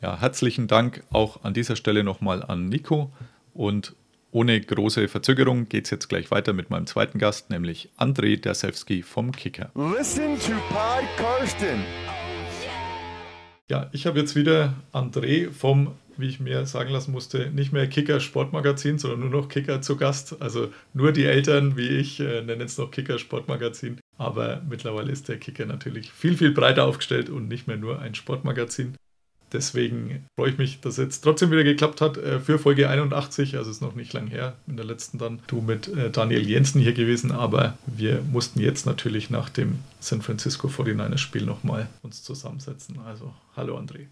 Ja, herzlichen Dank auch an dieser Stelle nochmal an Nico. Und ohne große Verzögerung geht es jetzt gleich weiter mit meinem zweiten Gast, nämlich André Dersewski vom Kicker. Listen to Pod Karsten. Ja, ich habe jetzt wieder André vom, wie ich mir sagen lassen musste, nicht mehr Kicker Sportmagazin, sondern nur noch Kicker zu Gast. Also nur die Eltern wie ich äh, nennen es noch Kicker Sportmagazin. Aber mittlerweile ist der Kicker natürlich viel, viel breiter aufgestellt und nicht mehr nur ein Sportmagazin. Deswegen freue ich mich, dass es jetzt trotzdem wieder geklappt hat äh, für Folge 81. Also ist noch nicht lang her. In der letzten dann du mit äh, Daniel Jensen hier gewesen. Aber wir mussten jetzt natürlich nach dem San Francisco 49ers Spiel nochmal uns zusammensetzen. Also hallo André.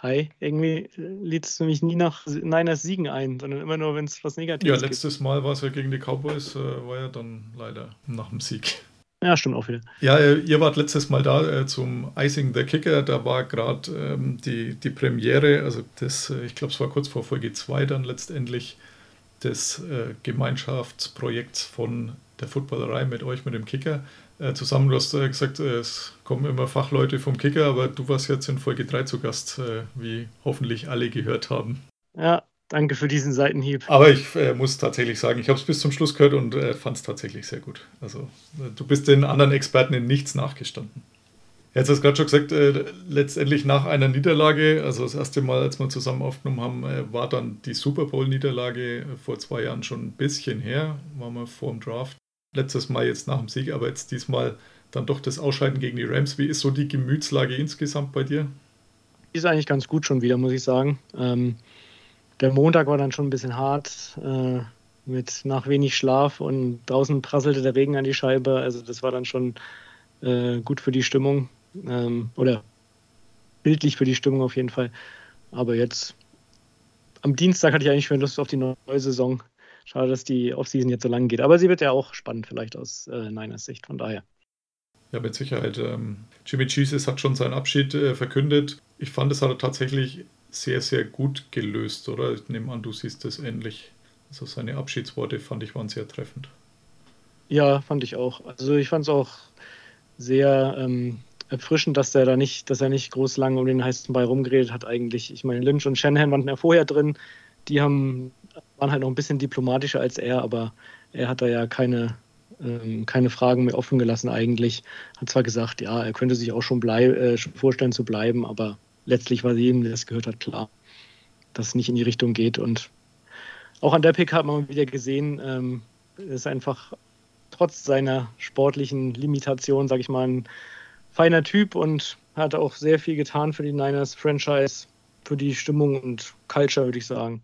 Hi, irgendwie lädst du mich nie nach Niners Siegen ein, sondern immer nur, wenn es was Negatives Ja, gibt. letztes Mal war es ja gegen die Cowboys, äh, war ja dann leider nach dem Sieg. Ja, stimmt auch wieder. Ja, äh, ihr wart letztes Mal da äh, zum Icing the Kicker. Da war gerade ähm, die, die Premiere, also das, äh, ich glaube, es war kurz vor Folge 2 dann letztendlich des äh, Gemeinschaftsprojekts von der Footballerei mit euch, mit dem Kicker. Äh, zusammen, du hast äh, gesagt, es kommen immer Fachleute vom Kicker, aber du warst jetzt in Folge 3 zu Gast, wie hoffentlich alle gehört haben. Ja, danke für diesen Seitenhieb. Aber ich äh, muss tatsächlich sagen, ich habe es bis zum Schluss gehört und äh, fand es tatsächlich sehr gut. Also äh, du bist den anderen Experten in nichts nachgestanden. Jetzt hast du gerade schon gesagt, äh, letztendlich nach einer Niederlage, also das erste Mal, als wir zusammen aufgenommen haben, äh, war dann die Super Bowl-Niederlage äh, vor zwei Jahren schon ein bisschen her, waren wir vor dem Draft. Letztes Mal jetzt nach dem Sieg, aber jetzt diesmal dann doch das Ausscheiden gegen die Rams. Wie ist so die Gemütslage insgesamt bei dir? Die ist eigentlich ganz gut schon wieder, muss ich sagen. Ähm, der Montag war dann schon ein bisschen hart, äh, mit nach wenig Schlaf und draußen prasselte der Regen an die Scheibe. Also das war dann schon äh, gut für die Stimmung. Ähm, oder bildlich für die Stimmung auf jeden Fall. Aber jetzt am Dienstag hatte ich eigentlich schon Lust auf die neue Saison. Schade, dass die Offseason jetzt so lang geht. Aber sie wird ja auch spannend vielleicht aus äh, Niners Sicht. Von daher. Ja, mit Sicherheit. Ähm, Jimmy Jesus hat schon seinen Abschied äh, verkündet. Ich fand, es hat er tatsächlich sehr, sehr gut gelöst, oder? Ich nehme an, du siehst es ähnlich. Also seine Abschiedsworte fand ich waren sehr treffend. Ja, fand ich auch. Also ich fand es auch sehr ähm, erfrischend, dass der da nicht, dass er nicht groß lang um den heißen Ball rumgeredet hat eigentlich. Ich meine, Lynch und Shanahan waren ja vorher drin. Die haben, waren halt noch ein bisschen diplomatischer als er, aber er hat da ja keine, ähm, keine Fragen mehr offen gelassen eigentlich. Hat zwar gesagt, ja, er könnte sich auch schon, äh, schon vorstellen zu bleiben, aber letztlich war jedem, der das gehört hat, klar, dass es nicht in die Richtung geht. Und auch an der PK hat man wieder gesehen, ähm, ist einfach trotz seiner sportlichen Limitation, sage ich mal, ein feiner Typ und hat auch sehr viel getan für die Niners Franchise, für die Stimmung und Culture, würde ich sagen.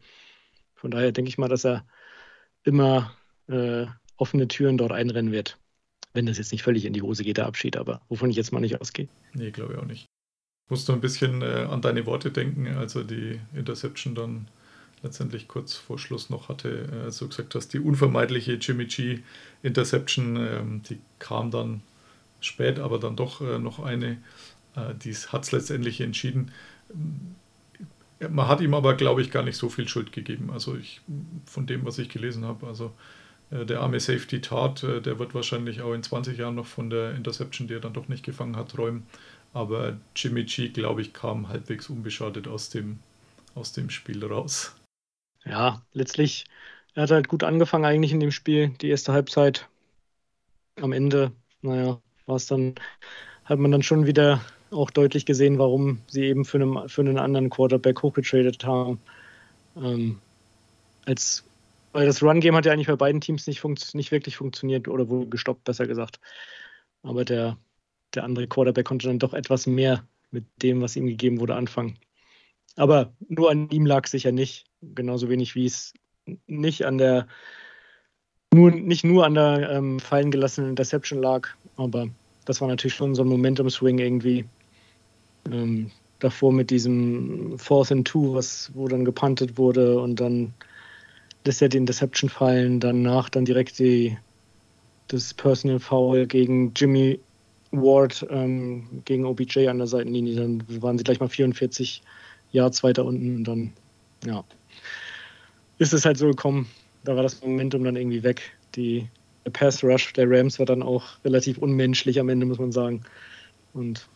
Von daher denke ich mal, dass er immer äh, offene Türen dort einrennen wird. Wenn das jetzt nicht völlig in die Hose geht, der Abschied, aber wovon ich jetzt mal nicht ausgehe. Nee, glaube ich auch nicht. Ich musste ein bisschen äh, an deine Worte denken, als er die Interception dann letztendlich kurz vor Schluss noch hatte, äh, du gesagt hast, die unvermeidliche Jimmy G Interception, ähm, die kam dann spät, aber dann doch äh, noch eine, äh, die hat es letztendlich entschieden. Man hat ihm aber, glaube ich, gar nicht so viel Schuld gegeben. Also ich, von dem, was ich gelesen habe, also äh, der arme Safety tat, äh, der wird wahrscheinlich auch in 20 Jahren noch von der Interception, die er dann doch nicht gefangen hat, träumen. Aber Jimmy G, glaube ich, kam halbwegs unbeschadet aus dem, aus dem Spiel raus. Ja, letztlich, er hat halt gut angefangen eigentlich in dem Spiel, die erste Halbzeit. Am Ende, naja, war es dann, hat man dann schon wieder auch deutlich gesehen, warum sie eben für einen, für einen anderen Quarterback hochgetradet haben. Ähm, als, weil das Run-Game hat ja eigentlich bei beiden Teams nicht, nicht wirklich funktioniert oder wurde gestoppt, besser gesagt. Aber der, der andere Quarterback konnte dann doch etwas mehr mit dem, was ihm gegeben wurde, anfangen. Aber nur an ihm lag sicher nicht. Genauso wenig wie es nicht an der, nur, nicht nur an der ähm, fallen gelassenen Interception lag. Aber das war natürlich schon so ein Momentum-Swing irgendwie. Ähm, davor mit diesem Fourth and Two, was, wo dann gepuntet wurde und dann lässt er die Interception fallen. Danach dann direkt die, das Personal Foul gegen Jimmy Ward ähm, gegen OBJ an der Seitenlinie. Dann waren sie gleich mal 44 Yards weiter unten und dann, ja, ist es halt so gekommen. Da war das Momentum dann irgendwie weg. Die, der Pass Rush der Rams war dann auch relativ unmenschlich am Ende, muss man sagen. Und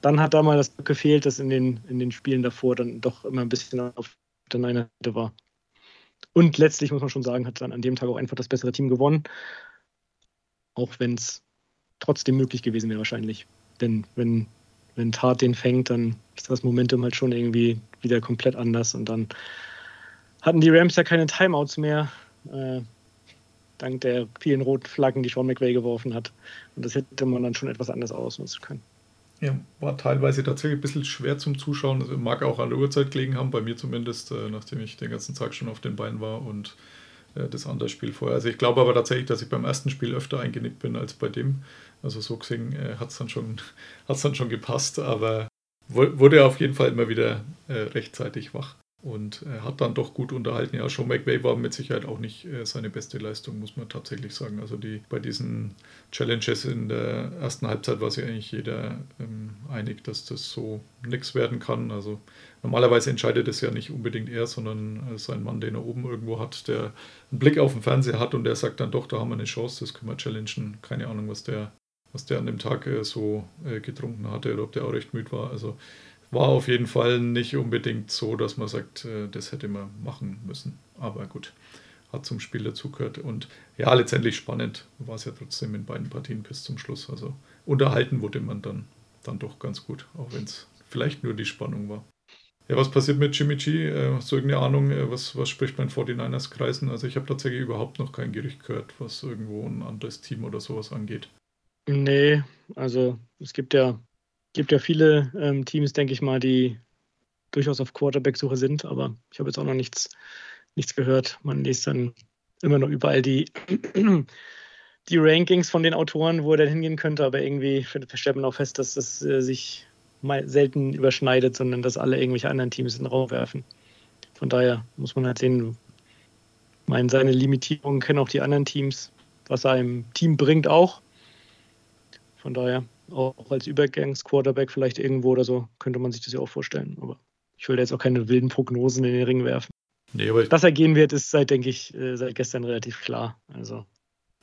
dann hat da mal das gefehlt, dass in den, in den Spielen davor dann doch immer ein bisschen auf der einen Seite war. Und letztlich muss man schon sagen, hat dann an dem Tag auch einfach das bessere Team gewonnen. Auch wenn es trotzdem möglich gewesen wäre, wahrscheinlich. Denn wenn, wenn Tat den fängt, dann ist das Momentum halt schon irgendwie wieder komplett anders. Und dann hatten die Rams ja keine Timeouts mehr. Äh, dank der vielen roten Flaggen, die Sean McVay geworfen hat. Und das hätte man dann schon etwas anders ausnutzen können. Ja, war teilweise tatsächlich ein bisschen schwer zum Zuschauen. Also mag auch an der Uhrzeit gelegen haben, bei mir zumindest, äh, nachdem ich den ganzen Tag schon auf den Beinen war und das andere Spiel vorher. Also ich glaube aber tatsächlich, dass ich beim ersten Spiel öfter eingenickt bin als bei dem. Also so gesehen äh, hat es dann, schon, dann schon gepasst, aber wurde auf jeden Fall immer wieder äh, rechtzeitig wach und äh, hat dann doch gut unterhalten. Ja, Sean McVay war mit Sicherheit auch nicht äh, seine beste Leistung, muss man tatsächlich sagen. Also die bei diesen Challenges in der ersten Halbzeit war sich eigentlich jeder ähm, einig, dass das so nichts werden kann. Also normalerweise entscheidet es ja nicht unbedingt er, sondern äh, sein Mann, den er oben irgendwo hat, der einen Blick auf den Fernseher hat und der sagt dann doch, da haben wir eine Chance, das können wir challengen. Keine Ahnung, was der, was der an dem Tag äh, so äh, getrunken hatte oder ob der auch recht müde war. Also war auf jeden Fall nicht unbedingt so, dass man sagt, äh, das hätte man machen müssen. Aber gut, hat zum Spiel dazugehört. Und ja, letztendlich spannend war es ja trotzdem in beiden Partien bis zum Schluss. Also unterhalten wurde man dann, dann doch ganz gut, auch wenn es vielleicht nur die Spannung war. Ja, was passiert mit Jimmy G? Äh, hast du irgendeine Ahnung, äh, was, was spricht man in 49ers-Kreisen? Also ich habe tatsächlich überhaupt noch kein Gerücht gehört, was irgendwo ein anderes Team oder sowas angeht. Nee, also es gibt ja gibt ja viele ähm, Teams, denke ich mal, die durchaus auf Quarterback-Suche sind, aber ich habe jetzt auch noch nichts, nichts gehört. Man liest dann immer noch überall die, die Rankings von den Autoren, wo er dann hingehen könnte, aber irgendwie stellt man auch fest, dass das äh, sich mal selten überschneidet, sondern dass alle irgendwelche anderen Teams in den Raum werfen. Von daher muss man halt sehen, meine, seine Limitierungen kennen auch die anderen Teams, was er im Team bringt auch. Von daher auch als Übergangsquarterback vielleicht irgendwo oder so, könnte man sich das ja auch vorstellen. Aber ich will jetzt auch keine wilden Prognosen in den Ring werfen. Nee, aber Dass er gehen wird, ist seit, denke ich, äh, seit gestern relativ klar. Also.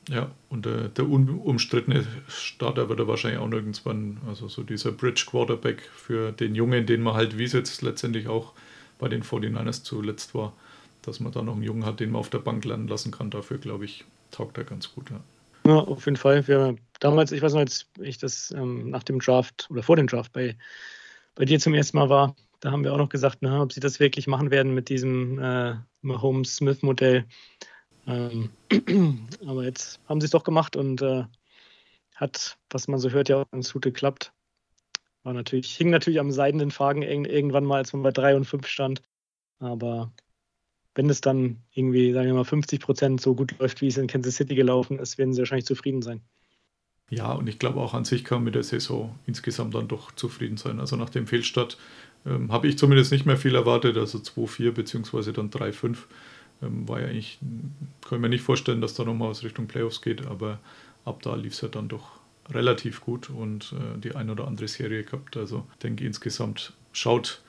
Ja, und äh, der unumstrittene Starter wird er wahrscheinlich auch irgendwann, also so dieser Bridge Quarterback für den Jungen, den man halt, wie es jetzt letztendlich auch bei den 49ers zuletzt war, dass man da noch einen Jungen hat, den man auf der Bank lernen lassen kann. Dafür, glaube ich, taugt er ganz gut. Ja. Ja, auf jeden Fall. Wir damals, ich weiß noch, als ich das ähm, nach dem Draft oder vor dem Draft bei, bei dir zum ersten Mal war, da haben wir auch noch gesagt, na, ob sie das wirklich machen werden mit diesem äh, Mahomes-Smith-Modell. Ähm, aber jetzt haben sie es doch gemacht und äh, hat, was man so hört, ja auch ganz gut geklappt. War natürlich, hing natürlich am seidenen Faden irgendwann mal, als man bei 3 und 5 stand. Aber wenn es dann irgendwie, sagen wir mal, 50 Prozent so gut läuft, wie es in Kansas City gelaufen ist, werden sie wahrscheinlich zufrieden sein. Ja, und ich glaube auch an sich kann man mit der Saison insgesamt dann doch zufrieden sein. Also nach dem Fehlstart ähm, habe ich zumindest nicht mehr viel erwartet, also 2-4 beziehungsweise dann 3-5. Ähm, war ja eigentlich, können wir nicht vorstellen, dass da nochmal was Richtung Playoffs geht, aber ab da lief es ja dann doch relativ gut und äh, die ein oder andere Serie gehabt. Also denke insgesamt schaut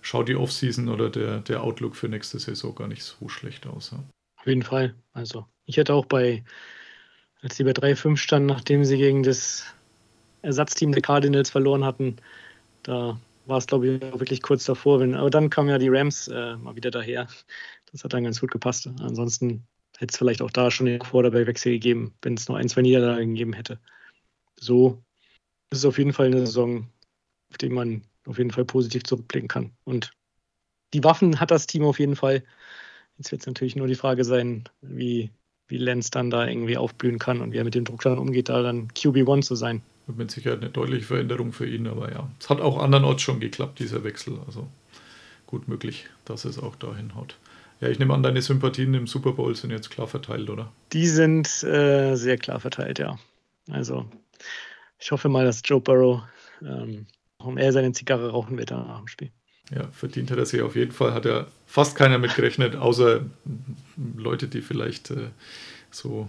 schaut die Offseason oder der, der Outlook für nächste Saison gar nicht so schlecht aus. Ja. Auf jeden Fall. Also ich hätte auch bei, als sie bei 3-5 standen, nachdem sie gegen das Ersatzteam der Cardinals verloren hatten, da war es, glaube ich, auch wirklich kurz davor. Wenn, aber dann kamen ja die Rams äh, mal wieder daher. Das hat dann ganz gut gepasst. Ansonsten hätte es vielleicht auch da schon den Quarterback-Wechsel gegeben, wenn es nur ein, zwei Niederlagen gegeben hätte. So ist es auf jeden Fall eine Saison, auf die man auf jeden Fall positiv zurückblicken kann. Und die Waffen hat das Team auf jeden Fall. Jetzt wird es natürlich nur die Frage sein, wie, wie Lenz dann da irgendwie aufblühen kann und wie er mit dem Druck dann umgeht, da dann QB1 zu sein. Wird mit Sicherheit eine deutliche Veränderung für ihn, aber ja, es hat auch andernorts schon geklappt, dieser Wechsel. Also gut möglich, dass es auch dahin haut. Ja, ich nehme an, deine Sympathien im Super Bowl sind jetzt klar verteilt, oder? Die sind äh, sehr klar verteilt, ja. Also ich hoffe mal, dass Joe Burrow ähm, warum er seine Zigarre rauchen wird nach dem Spiel. Ja, verdient hat er sich auf jeden Fall. Hat ja fast keiner mitgerechnet, außer Leute, die vielleicht äh, so,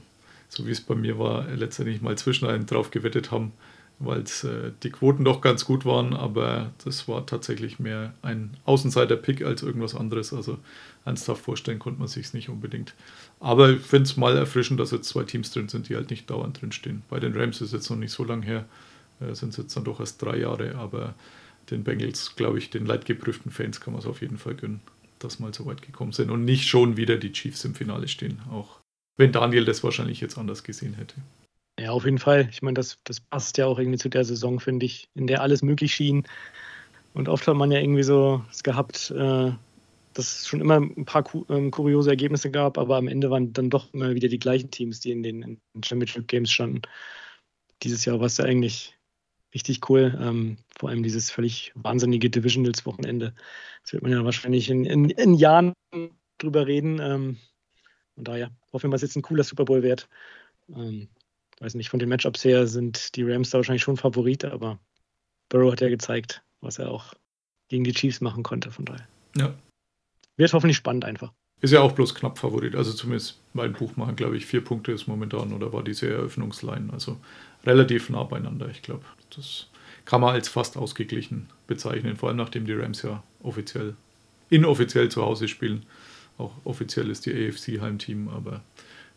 so wie es bei mir war, letztendlich mal zwischen einen drauf gewettet haben, weil äh, die Quoten doch ganz gut waren, aber das war tatsächlich mehr ein Außenseiter-Pick als irgendwas anderes. Also ernsthaft vorstellen konnte man sich es nicht unbedingt. Aber ich finde es mal erfrischend, dass jetzt zwei Teams drin sind, die halt nicht dauernd drin stehen. Bei den Rams ist es jetzt noch nicht so lange her, sind es jetzt dann doch erst drei Jahre, aber den Bengals, glaube ich, den leidgeprüften Fans kann man es auf jeden Fall gönnen, dass mal so weit gekommen sind und nicht schon wieder die Chiefs im Finale stehen, auch wenn Daniel das wahrscheinlich jetzt anders gesehen hätte. Ja, auf jeden Fall. Ich meine, das, das passt ja auch irgendwie zu der Saison, finde ich, in der alles möglich schien. Und oft hat man ja irgendwie so es gehabt, äh, dass es schon immer ein paar ähm, kuriose Ergebnisse gab, aber am Ende waren dann doch immer wieder die gleichen Teams, die in den, in den Championship Games standen. Dieses Jahr war es ja eigentlich richtig cool. Ähm, vor allem dieses völlig wahnsinnige Divisionals-Wochenende. Das wird man ja wahrscheinlich in, in, in Jahren drüber reden. Ähm, von daher hoffen wir, dass jetzt ein cooler Super Bowl wird. Ähm, weiß nicht, von den Matchups her sind die Rams da wahrscheinlich schon Favorit, aber Burrow hat ja gezeigt, was er auch gegen die Chiefs machen konnte. Von daher. Ja. Wird hoffentlich spannend einfach. Ist ja auch bloß knapp Favorit. Also zumindest mein Buch machen, glaube ich, vier Punkte ist momentan oder war diese Eröffnungsline. Also relativ nah beieinander. Ich glaube, das kann man als fast ausgeglichen bezeichnen. Vor allem nachdem die Rams ja offiziell, inoffiziell zu Hause spielen. Auch offiziell ist die AFC Heimteam, aber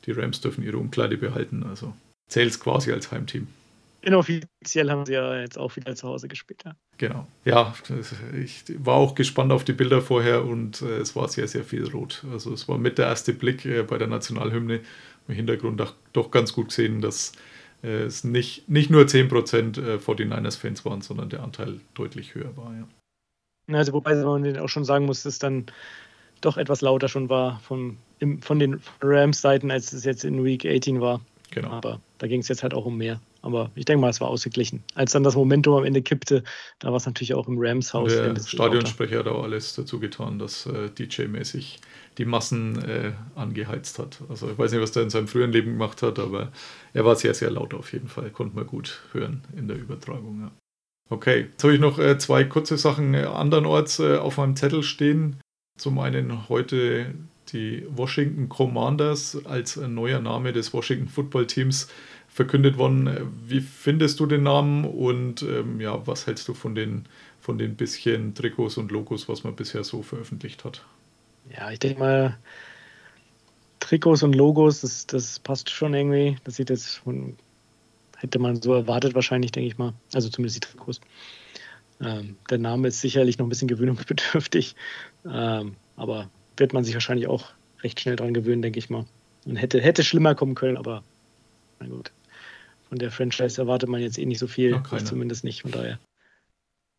die Rams dürfen ihre Umkleide behalten. Also zählt es quasi als Heimteam. Inoffiziell haben sie ja jetzt auch wieder zu Hause gespielt. Ja. Genau. Ja, ich war auch gespannt auf die Bilder vorher und äh, es war sehr, sehr viel rot. Also es war mit der erste Blick äh, bei der Nationalhymne im Hintergrund doch, doch ganz gut gesehen, dass es nicht, nicht nur 10% äh, 49ers-Fans waren, sondern der Anteil deutlich höher war. Ja. Also wobei man auch schon sagen muss, dass es dann doch etwas lauter schon war von, von den Rams-Seiten, als es jetzt in Week 18 war. Genau. Aber da ging es jetzt halt auch um mehr. Aber ich denke mal, es war ausgeglichen. Als dann das Momentum am Ende kippte, da war es natürlich auch im Rams-Haus. Der Stadionsprecher hat auch alles dazu getan, dass äh, DJ-mäßig die Massen äh, angeheizt hat. Also ich weiß nicht, was er in seinem früheren Leben gemacht hat, aber er war sehr, sehr laut auf jeden Fall. Konnte man gut hören in der Übertragung. Ja. Okay, jetzt habe ich noch äh, zwei kurze Sachen äh, andernorts äh, auf meinem Zettel stehen. Zum einen heute die Washington Commanders als neuer Name des Washington Football Teams verkündet worden. Wie findest du den Namen und ähm, ja, was hältst du von den, von den bisschen Trikots und Logos, was man bisher so veröffentlicht hat? Ja, ich denke mal, Trikots und Logos, das, das passt schon irgendwie. Das sieht jetzt von, hätte man so erwartet wahrscheinlich, denke ich mal. Also zumindest die Trikots. Ähm, der Name ist sicherlich noch ein bisschen gewöhnungsbedürftig, ähm, aber wird man sich wahrscheinlich auch recht schnell dran gewöhnen, denke ich mal. Und hätte, hätte schlimmer kommen können, aber na gut. Von der Franchise erwartet man jetzt eh nicht so viel, zumindest nicht. Von daher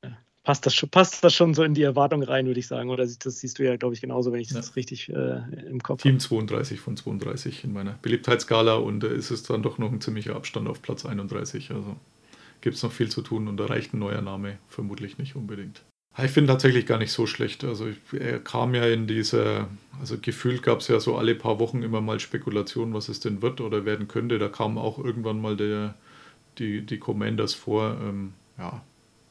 ja, passt, das schon, passt das schon so in die Erwartung rein, würde ich sagen. Oder das siehst du ja, glaube ich, genauso, wenn ich ja. das richtig äh, im Kopf habe. Team 32 von 32 in meiner Beliebtheitsskala und äh, ist es dann doch noch ein ziemlicher Abstand auf Platz 31. Also gibt es noch viel zu tun und da reicht ein neuer Name vermutlich nicht unbedingt. Ich finde tatsächlich gar nicht so schlecht. Also er kam ja in dieser, also gefühlt gab es ja so alle paar Wochen immer mal Spekulationen, was es denn wird oder werden könnte. Da kam auch irgendwann mal der, die, die Commanders vor. Ähm, ja,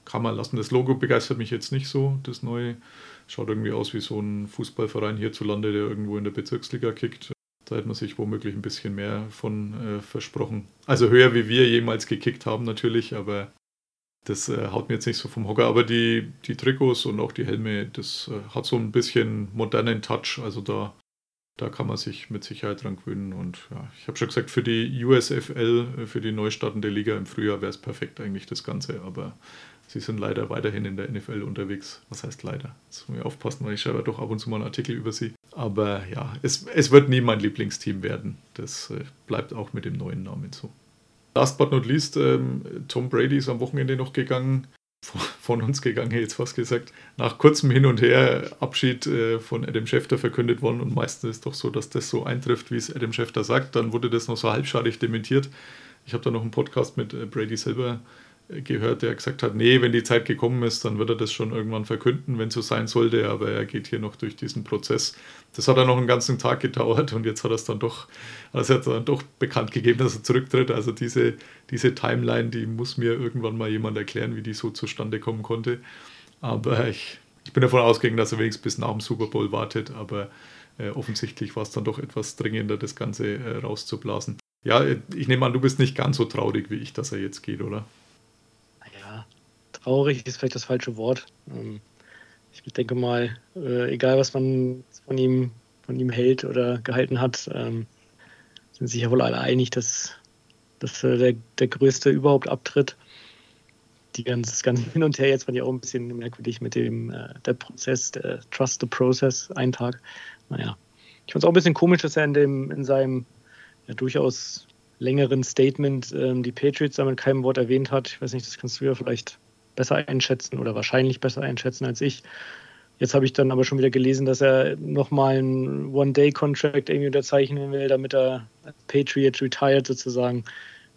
kann man lassen. Das Logo begeistert mich jetzt nicht so, das neue. Schaut irgendwie aus wie so ein Fußballverein hierzulande, der irgendwo in der Bezirksliga kickt. Da hätte man sich womöglich ein bisschen mehr von äh, versprochen. Also höher wie wir jemals gekickt haben natürlich, aber das äh, haut mir jetzt nicht so vom Hocker, aber die, die Trikots und auch die Helme, das äh, hat so ein bisschen modernen Touch. Also da, da kann man sich mit Sicherheit dran gewöhnen. Und ja, ich habe schon gesagt, für die USFL, äh, für die neu startende Liga im Frühjahr wäre es perfekt eigentlich das Ganze. Aber sie sind leider weiterhin in der NFL unterwegs. Was heißt leider? Jetzt muss ich aufpassen, weil ich schreibe doch ab und zu mal einen Artikel über sie. Aber ja, es, es wird nie mein Lieblingsteam werden. Das äh, bleibt auch mit dem neuen Namen so. Last but not least, ähm, Tom Brady ist am Wochenende noch gegangen, von uns gegangen, jetzt fast gesagt, nach kurzem Hin und Her Abschied äh, von Adam Schefter verkündet worden und meistens ist es doch so, dass das so eintrifft, wie es Adam Schefter sagt, dann wurde das noch so halbschadig dementiert. Ich habe da noch einen Podcast mit äh, Brady selber gehört, der gesagt hat, nee, wenn die Zeit gekommen ist, dann wird er das schon irgendwann verkünden, wenn es so sein sollte, aber er geht hier noch durch diesen Prozess. Das hat er noch einen ganzen Tag gedauert und jetzt hat er es dann doch, also hat dann doch bekannt gegeben, dass er zurücktritt. Also diese, diese Timeline, die muss mir irgendwann mal jemand erklären, wie die so zustande kommen konnte. Aber ich, ich bin davon ausgegangen, dass er wenigstens bis nach dem Super Bowl wartet, aber äh, offensichtlich war es dann doch etwas dringender, das Ganze äh, rauszublasen. Ja, ich nehme an, du bist nicht ganz so traurig wie ich, dass er jetzt geht, oder? Traurig ist vielleicht das falsche Wort. Ähm, ich denke mal, äh, egal was man von ihm, von ihm hält oder gehalten hat, ähm, sind sich ja wohl alle einig, dass, dass der, der Größte überhaupt abtritt. die ganze, das ganze Hin und Her jetzt fand ich auch ein bisschen merkwürdig mit dem äh, der Prozess, der Trust the Process, ein Tag. Naja. Ich fand es auch ein bisschen komisch, dass er in dem, in seinem ja, durchaus längeren Statement ähm, die Patriots da mit keinem Wort erwähnt hat. Ich weiß nicht, das kannst du ja vielleicht besser einschätzen oder wahrscheinlich besser einschätzen als ich. Jetzt habe ich dann aber schon wieder gelesen, dass er nochmal einen One-Day-Contract irgendwie unterzeichnen will, damit er Patriot retired sozusagen.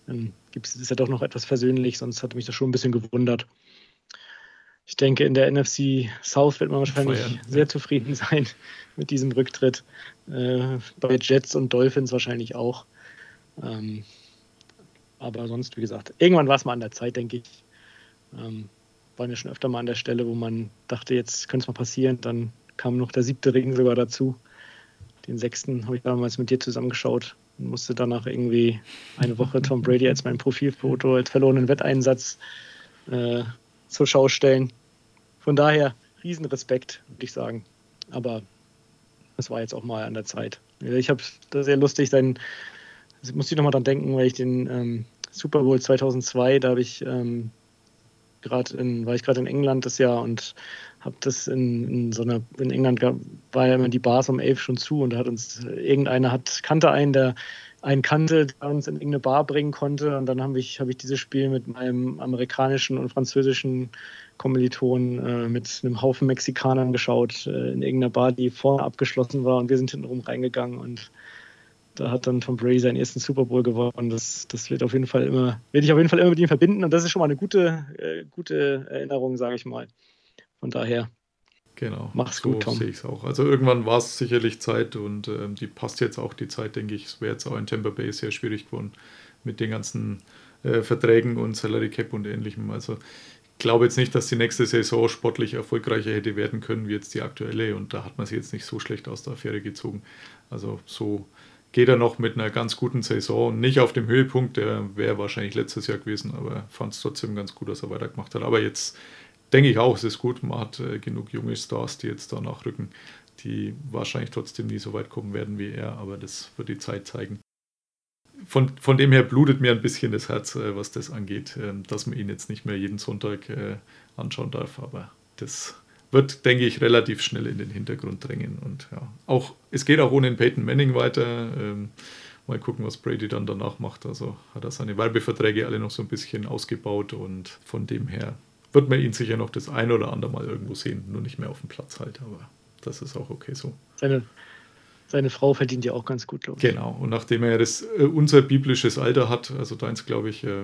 Dann gibt es, ist ja doch noch etwas versöhnlich, sonst hatte mich das schon ein bisschen gewundert. Ich denke, in der NFC South wird man wahrscheinlich Feiern, sehr ja. zufrieden sein mit diesem Rücktritt. Äh, bei Jets und Dolphins wahrscheinlich auch. Ähm, aber sonst, wie gesagt, irgendwann war es mal an der Zeit, denke ich. Ähm, waren ja schon öfter mal an der Stelle, wo man dachte, jetzt könnte es mal passieren. Dann kam noch der siebte Ring sogar dazu. Den sechsten habe ich damals mit dir zusammengeschaut und musste danach irgendwie eine Woche Tom Brady als mein Profilfoto als verlorenen Wetteinsatz äh, zur Schau stellen. Von daher Riesenrespekt, würde ich sagen. Aber es war jetzt auch mal an der Zeit. Ich habe das sehr lustig, sein, muss ich nochmal dran denken, weil ich den ähm, Super Bowl 2002, da habe ich ähm, gerade in, war ich gerade in England das Jahr und habe das in, in, so einer, in England gab, war ja immer die Bars um elf schon zu und da hat uns irgendeiner hat, kannte einen, der einen kannte, der uns in irgendeine Bar bringen konnte und dann habe ich, hab ich dieses Spiel mit meinem amerikanischen und französischen Kommilitonen äh, mit einem Haufen Mexikanern geschaut, äh, in irgendeiner Bar, die vorne abgeschlossen war und wir sind hintenrum reingegangen und da hat dann Tom Brady seinen ersten Super Bowl gewonnen. Das, das wird auf jeden Fall immer, werde ich auf jeden Fall immer mit ihm verbinden. Und das ist schon mal eine gute, äh, gute Erinnerung, sage ich mal. Von daher. Genau. Mach's so gut, Tom. sehe ich es auch. Also irgendwann war es sicherlich Zeit und äh, die passt jetzt auch die Zeit, denke ich. Es wäre jetzt auch in Tampa Bay sehr schwierig geworden mit den ganzen äh, Verträgen und Salary Cap und ähnlichem. Also ich glaube jetzt nicht, dass die nächste Saison sportlich erfolgreicher hätte werden können wie jetzt die aktuelle und da hat man sie jetzt nicht so schlecht aus der Affäre gezogen. Also so geht er noch mit einer ganz guten Saison. Nicht auf dem Höhepunkt, der wäre wahrscheinlich letztes Jahr gewesen, aber fand es trotzdem ganz gut, dass er weitergemacht hat. Aber jetzt denke ich auch, es ist gut. Man hat äh, genug junge Stars, die jetzt da nachrücken, die wahrscheinlich trotzdem nie so weit kommen werden wie er, aber das wird die Zeit zeigen. Von, von dem her blutet mir ein bisschen das Herz, äh, was das angeht, äh, dass man ihn jetzt nicht mehr jeden Sonntag äh, anschauen darf, aber das wird, denke ich, relativ schnell in den Hintergrund drängen. Und ja, auch, es geht auch ohne Peyton Manning weiter. Ähm, mal gucken, was Brady dann danach macht. Also hat er seine Werbeverträge alle noch so ein bisschen ausgebaut und von dem her wird man ihn sicher noch das ein oder andere Mal irgendwo sehen, nur nicht mehr auf dem Platz halt, aber das ist auch okay so. Seine Frau verdient ja auch ganz gut, glaube ich. Genau, und nachdem er das äh, unser biblisches Alter hat, also deins glaube ich, äh,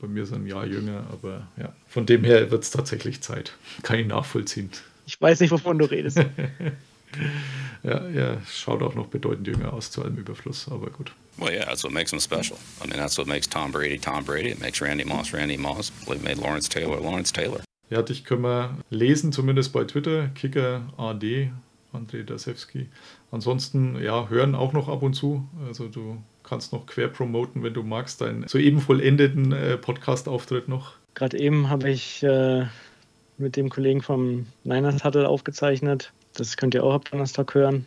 bei mir ist er ein Jahr jünger, aber ja, von dem her wird es tatsächlich Zeit. Kann ich nachvollziehen. Ich weiß nicht, wovon du redest. ja, er schaut auch noch bedeutend jünger aus zu allem Überfluss, aber gut. Well, yeah, that's what makes him special. I mean, that's what makes Tom Brady Tom Brady. It makes Randy Moss Randy Moss. It made Lawrence Taylor Lawrence Taylor. Ja, dich können wir lesen, zumindest bei Twitter. Kicker AD, André Dasewski. Ansonsten, ja, hören auch noch ab und zu. Also du kannst noch quer promoten, wenn du magst, deinen soeben vollendeten äh, Podcast-Auftritt noch. Gerade eben habe ich äh, mit dem Kollegen vom Niners Huddle aufgezeichnet. Das könnt ihr auch ab Donnerstag hören.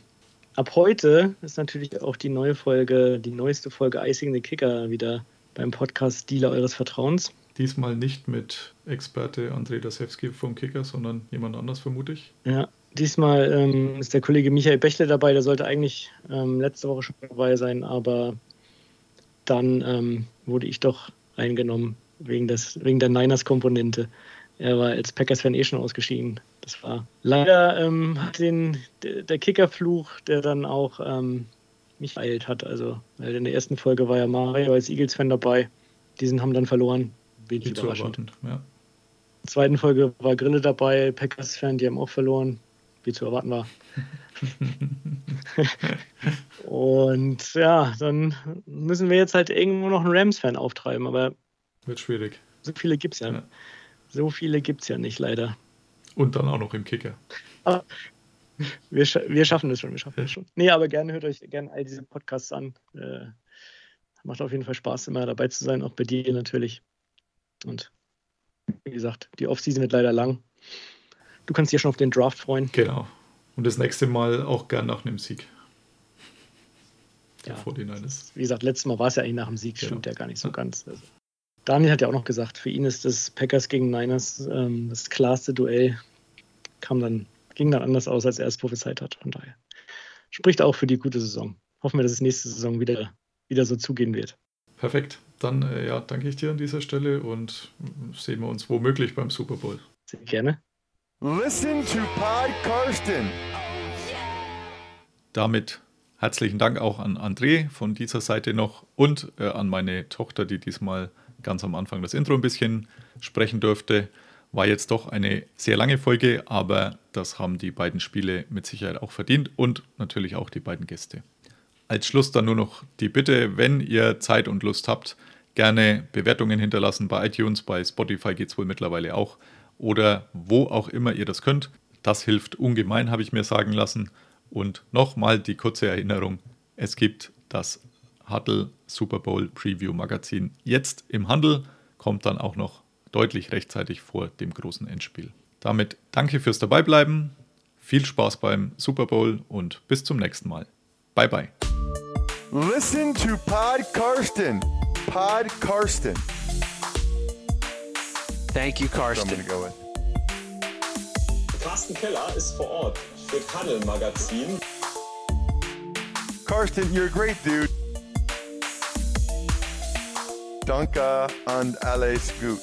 Ab heute ist natürlich auch die neue Folge, die neueste Folge Icing the Kicker wieder beim Podcast Dealer eures Vertrauens. Diesmal nicht mit Experte André Dasewski vom Kicker, sondern jemand anders, vermute ich. Ja, diesmal ähm, ist der Kollege Michael Bächle dabei. Der sollte eigentlich ähm, letzte Woche schon dabei sein, aber dann ähm, wurde ich doch eingenommen wegen, des, wegen der Niners-Komponente. Er war als Packers-Fan eh schon ausgeschieden. Das war leider ähm, den, der Kickerfluch, der dann auch ähm, mich eilt hat. Also in der ersten Folge war ja Mario als Eagles-Fan dabei. Diesen haben dann verloren. Wenig überraschend. Ja. In der zweiten Folge war Grille dabei, Packers-Fan, die haben auch verloren. Wie zu erwarten war. und ja, dann müssen wir jetzt halt irgendwo noch einen Rams-Fan auftreiben, aber. Wird schwierig. So viele gibt es ja. ja. So viele gibt es ja nicht, leider. Und dann auch noch im Kicker. Aber wir, sch wir schaffen das schon, wir schaffen das schon. Nee, aber gerne hört euch gerne all diese Podcasts an. Äh, macht auf jeden Fall Spaß, immer dabei zu sein, auch bei dir natürlich. Und wie gesagt, die Offseason wird leider lang. Du kannst dich ja schon auf den Draft freuen. Genau. Und das nächste Mal auch gern nach einem Sieg. Ja, Wie gesagt, letztes Mal war es ja eigentlich nach dem Sieg, genau. stimmt ja gar nicht so ganz. Also. Daniel hat ja auch noch gesagt, für ihn ist das Packers gegen Niners ähm, das klarste Duell. Kam dann, ging dann anders aus, als er es prophezeit hat. Von daher spricht auch für die gute Saison. Hoffen wir, dass es nächste Saison wieder, wieder so zugehen wird. Perfekt. Dann äh, ja, danke ich dir an dieser Stelle und sehen wir uns womöglich beim Super Bowl. Sehr gerne. Listen to Pod Karsten. Damit herzlichen Dank auch an André von dieser Seite noch und äh, an meine Tochter, die diesmal ganz am Anfang das Intro ein bisschen sprechen durfte. War jetzt doch eine sehr lange Folge, aber das haben die beiden Spiele mit Sicherheit auch verdient und natürlich auch die beiden Gäste. Als Schluss dann nur noch die Bitte, wenn ihr Zeit und Lust habt, gerne Bewertungen hinterlassen bei iTunes, bei Spotify geht es wohl mittlerweile auch oder wo auch immer ihr das könnt. Das hilft ungemein, habe ich mir sagen lassen. Und nochmal die kurze Erinnerung: Es gibt das Huddle Super Bowl Preview Magazin jetzt im Handel, kommt dann auch noch deutlich rechtzeitig vor dem großen Endspiel. Damit danke fürs Dabeibleiben, viel Spaß beim Super Bowl und bis zum nächsten Mal. Bye bye. Listen to Pod Karsten. Pod Karsten. Thank you, That's what I'm Karsten. gonna go with. Carsten Keller ist vor Ort für Paddel Magazin. Karsten, you're a great dude. Danke and alles gut.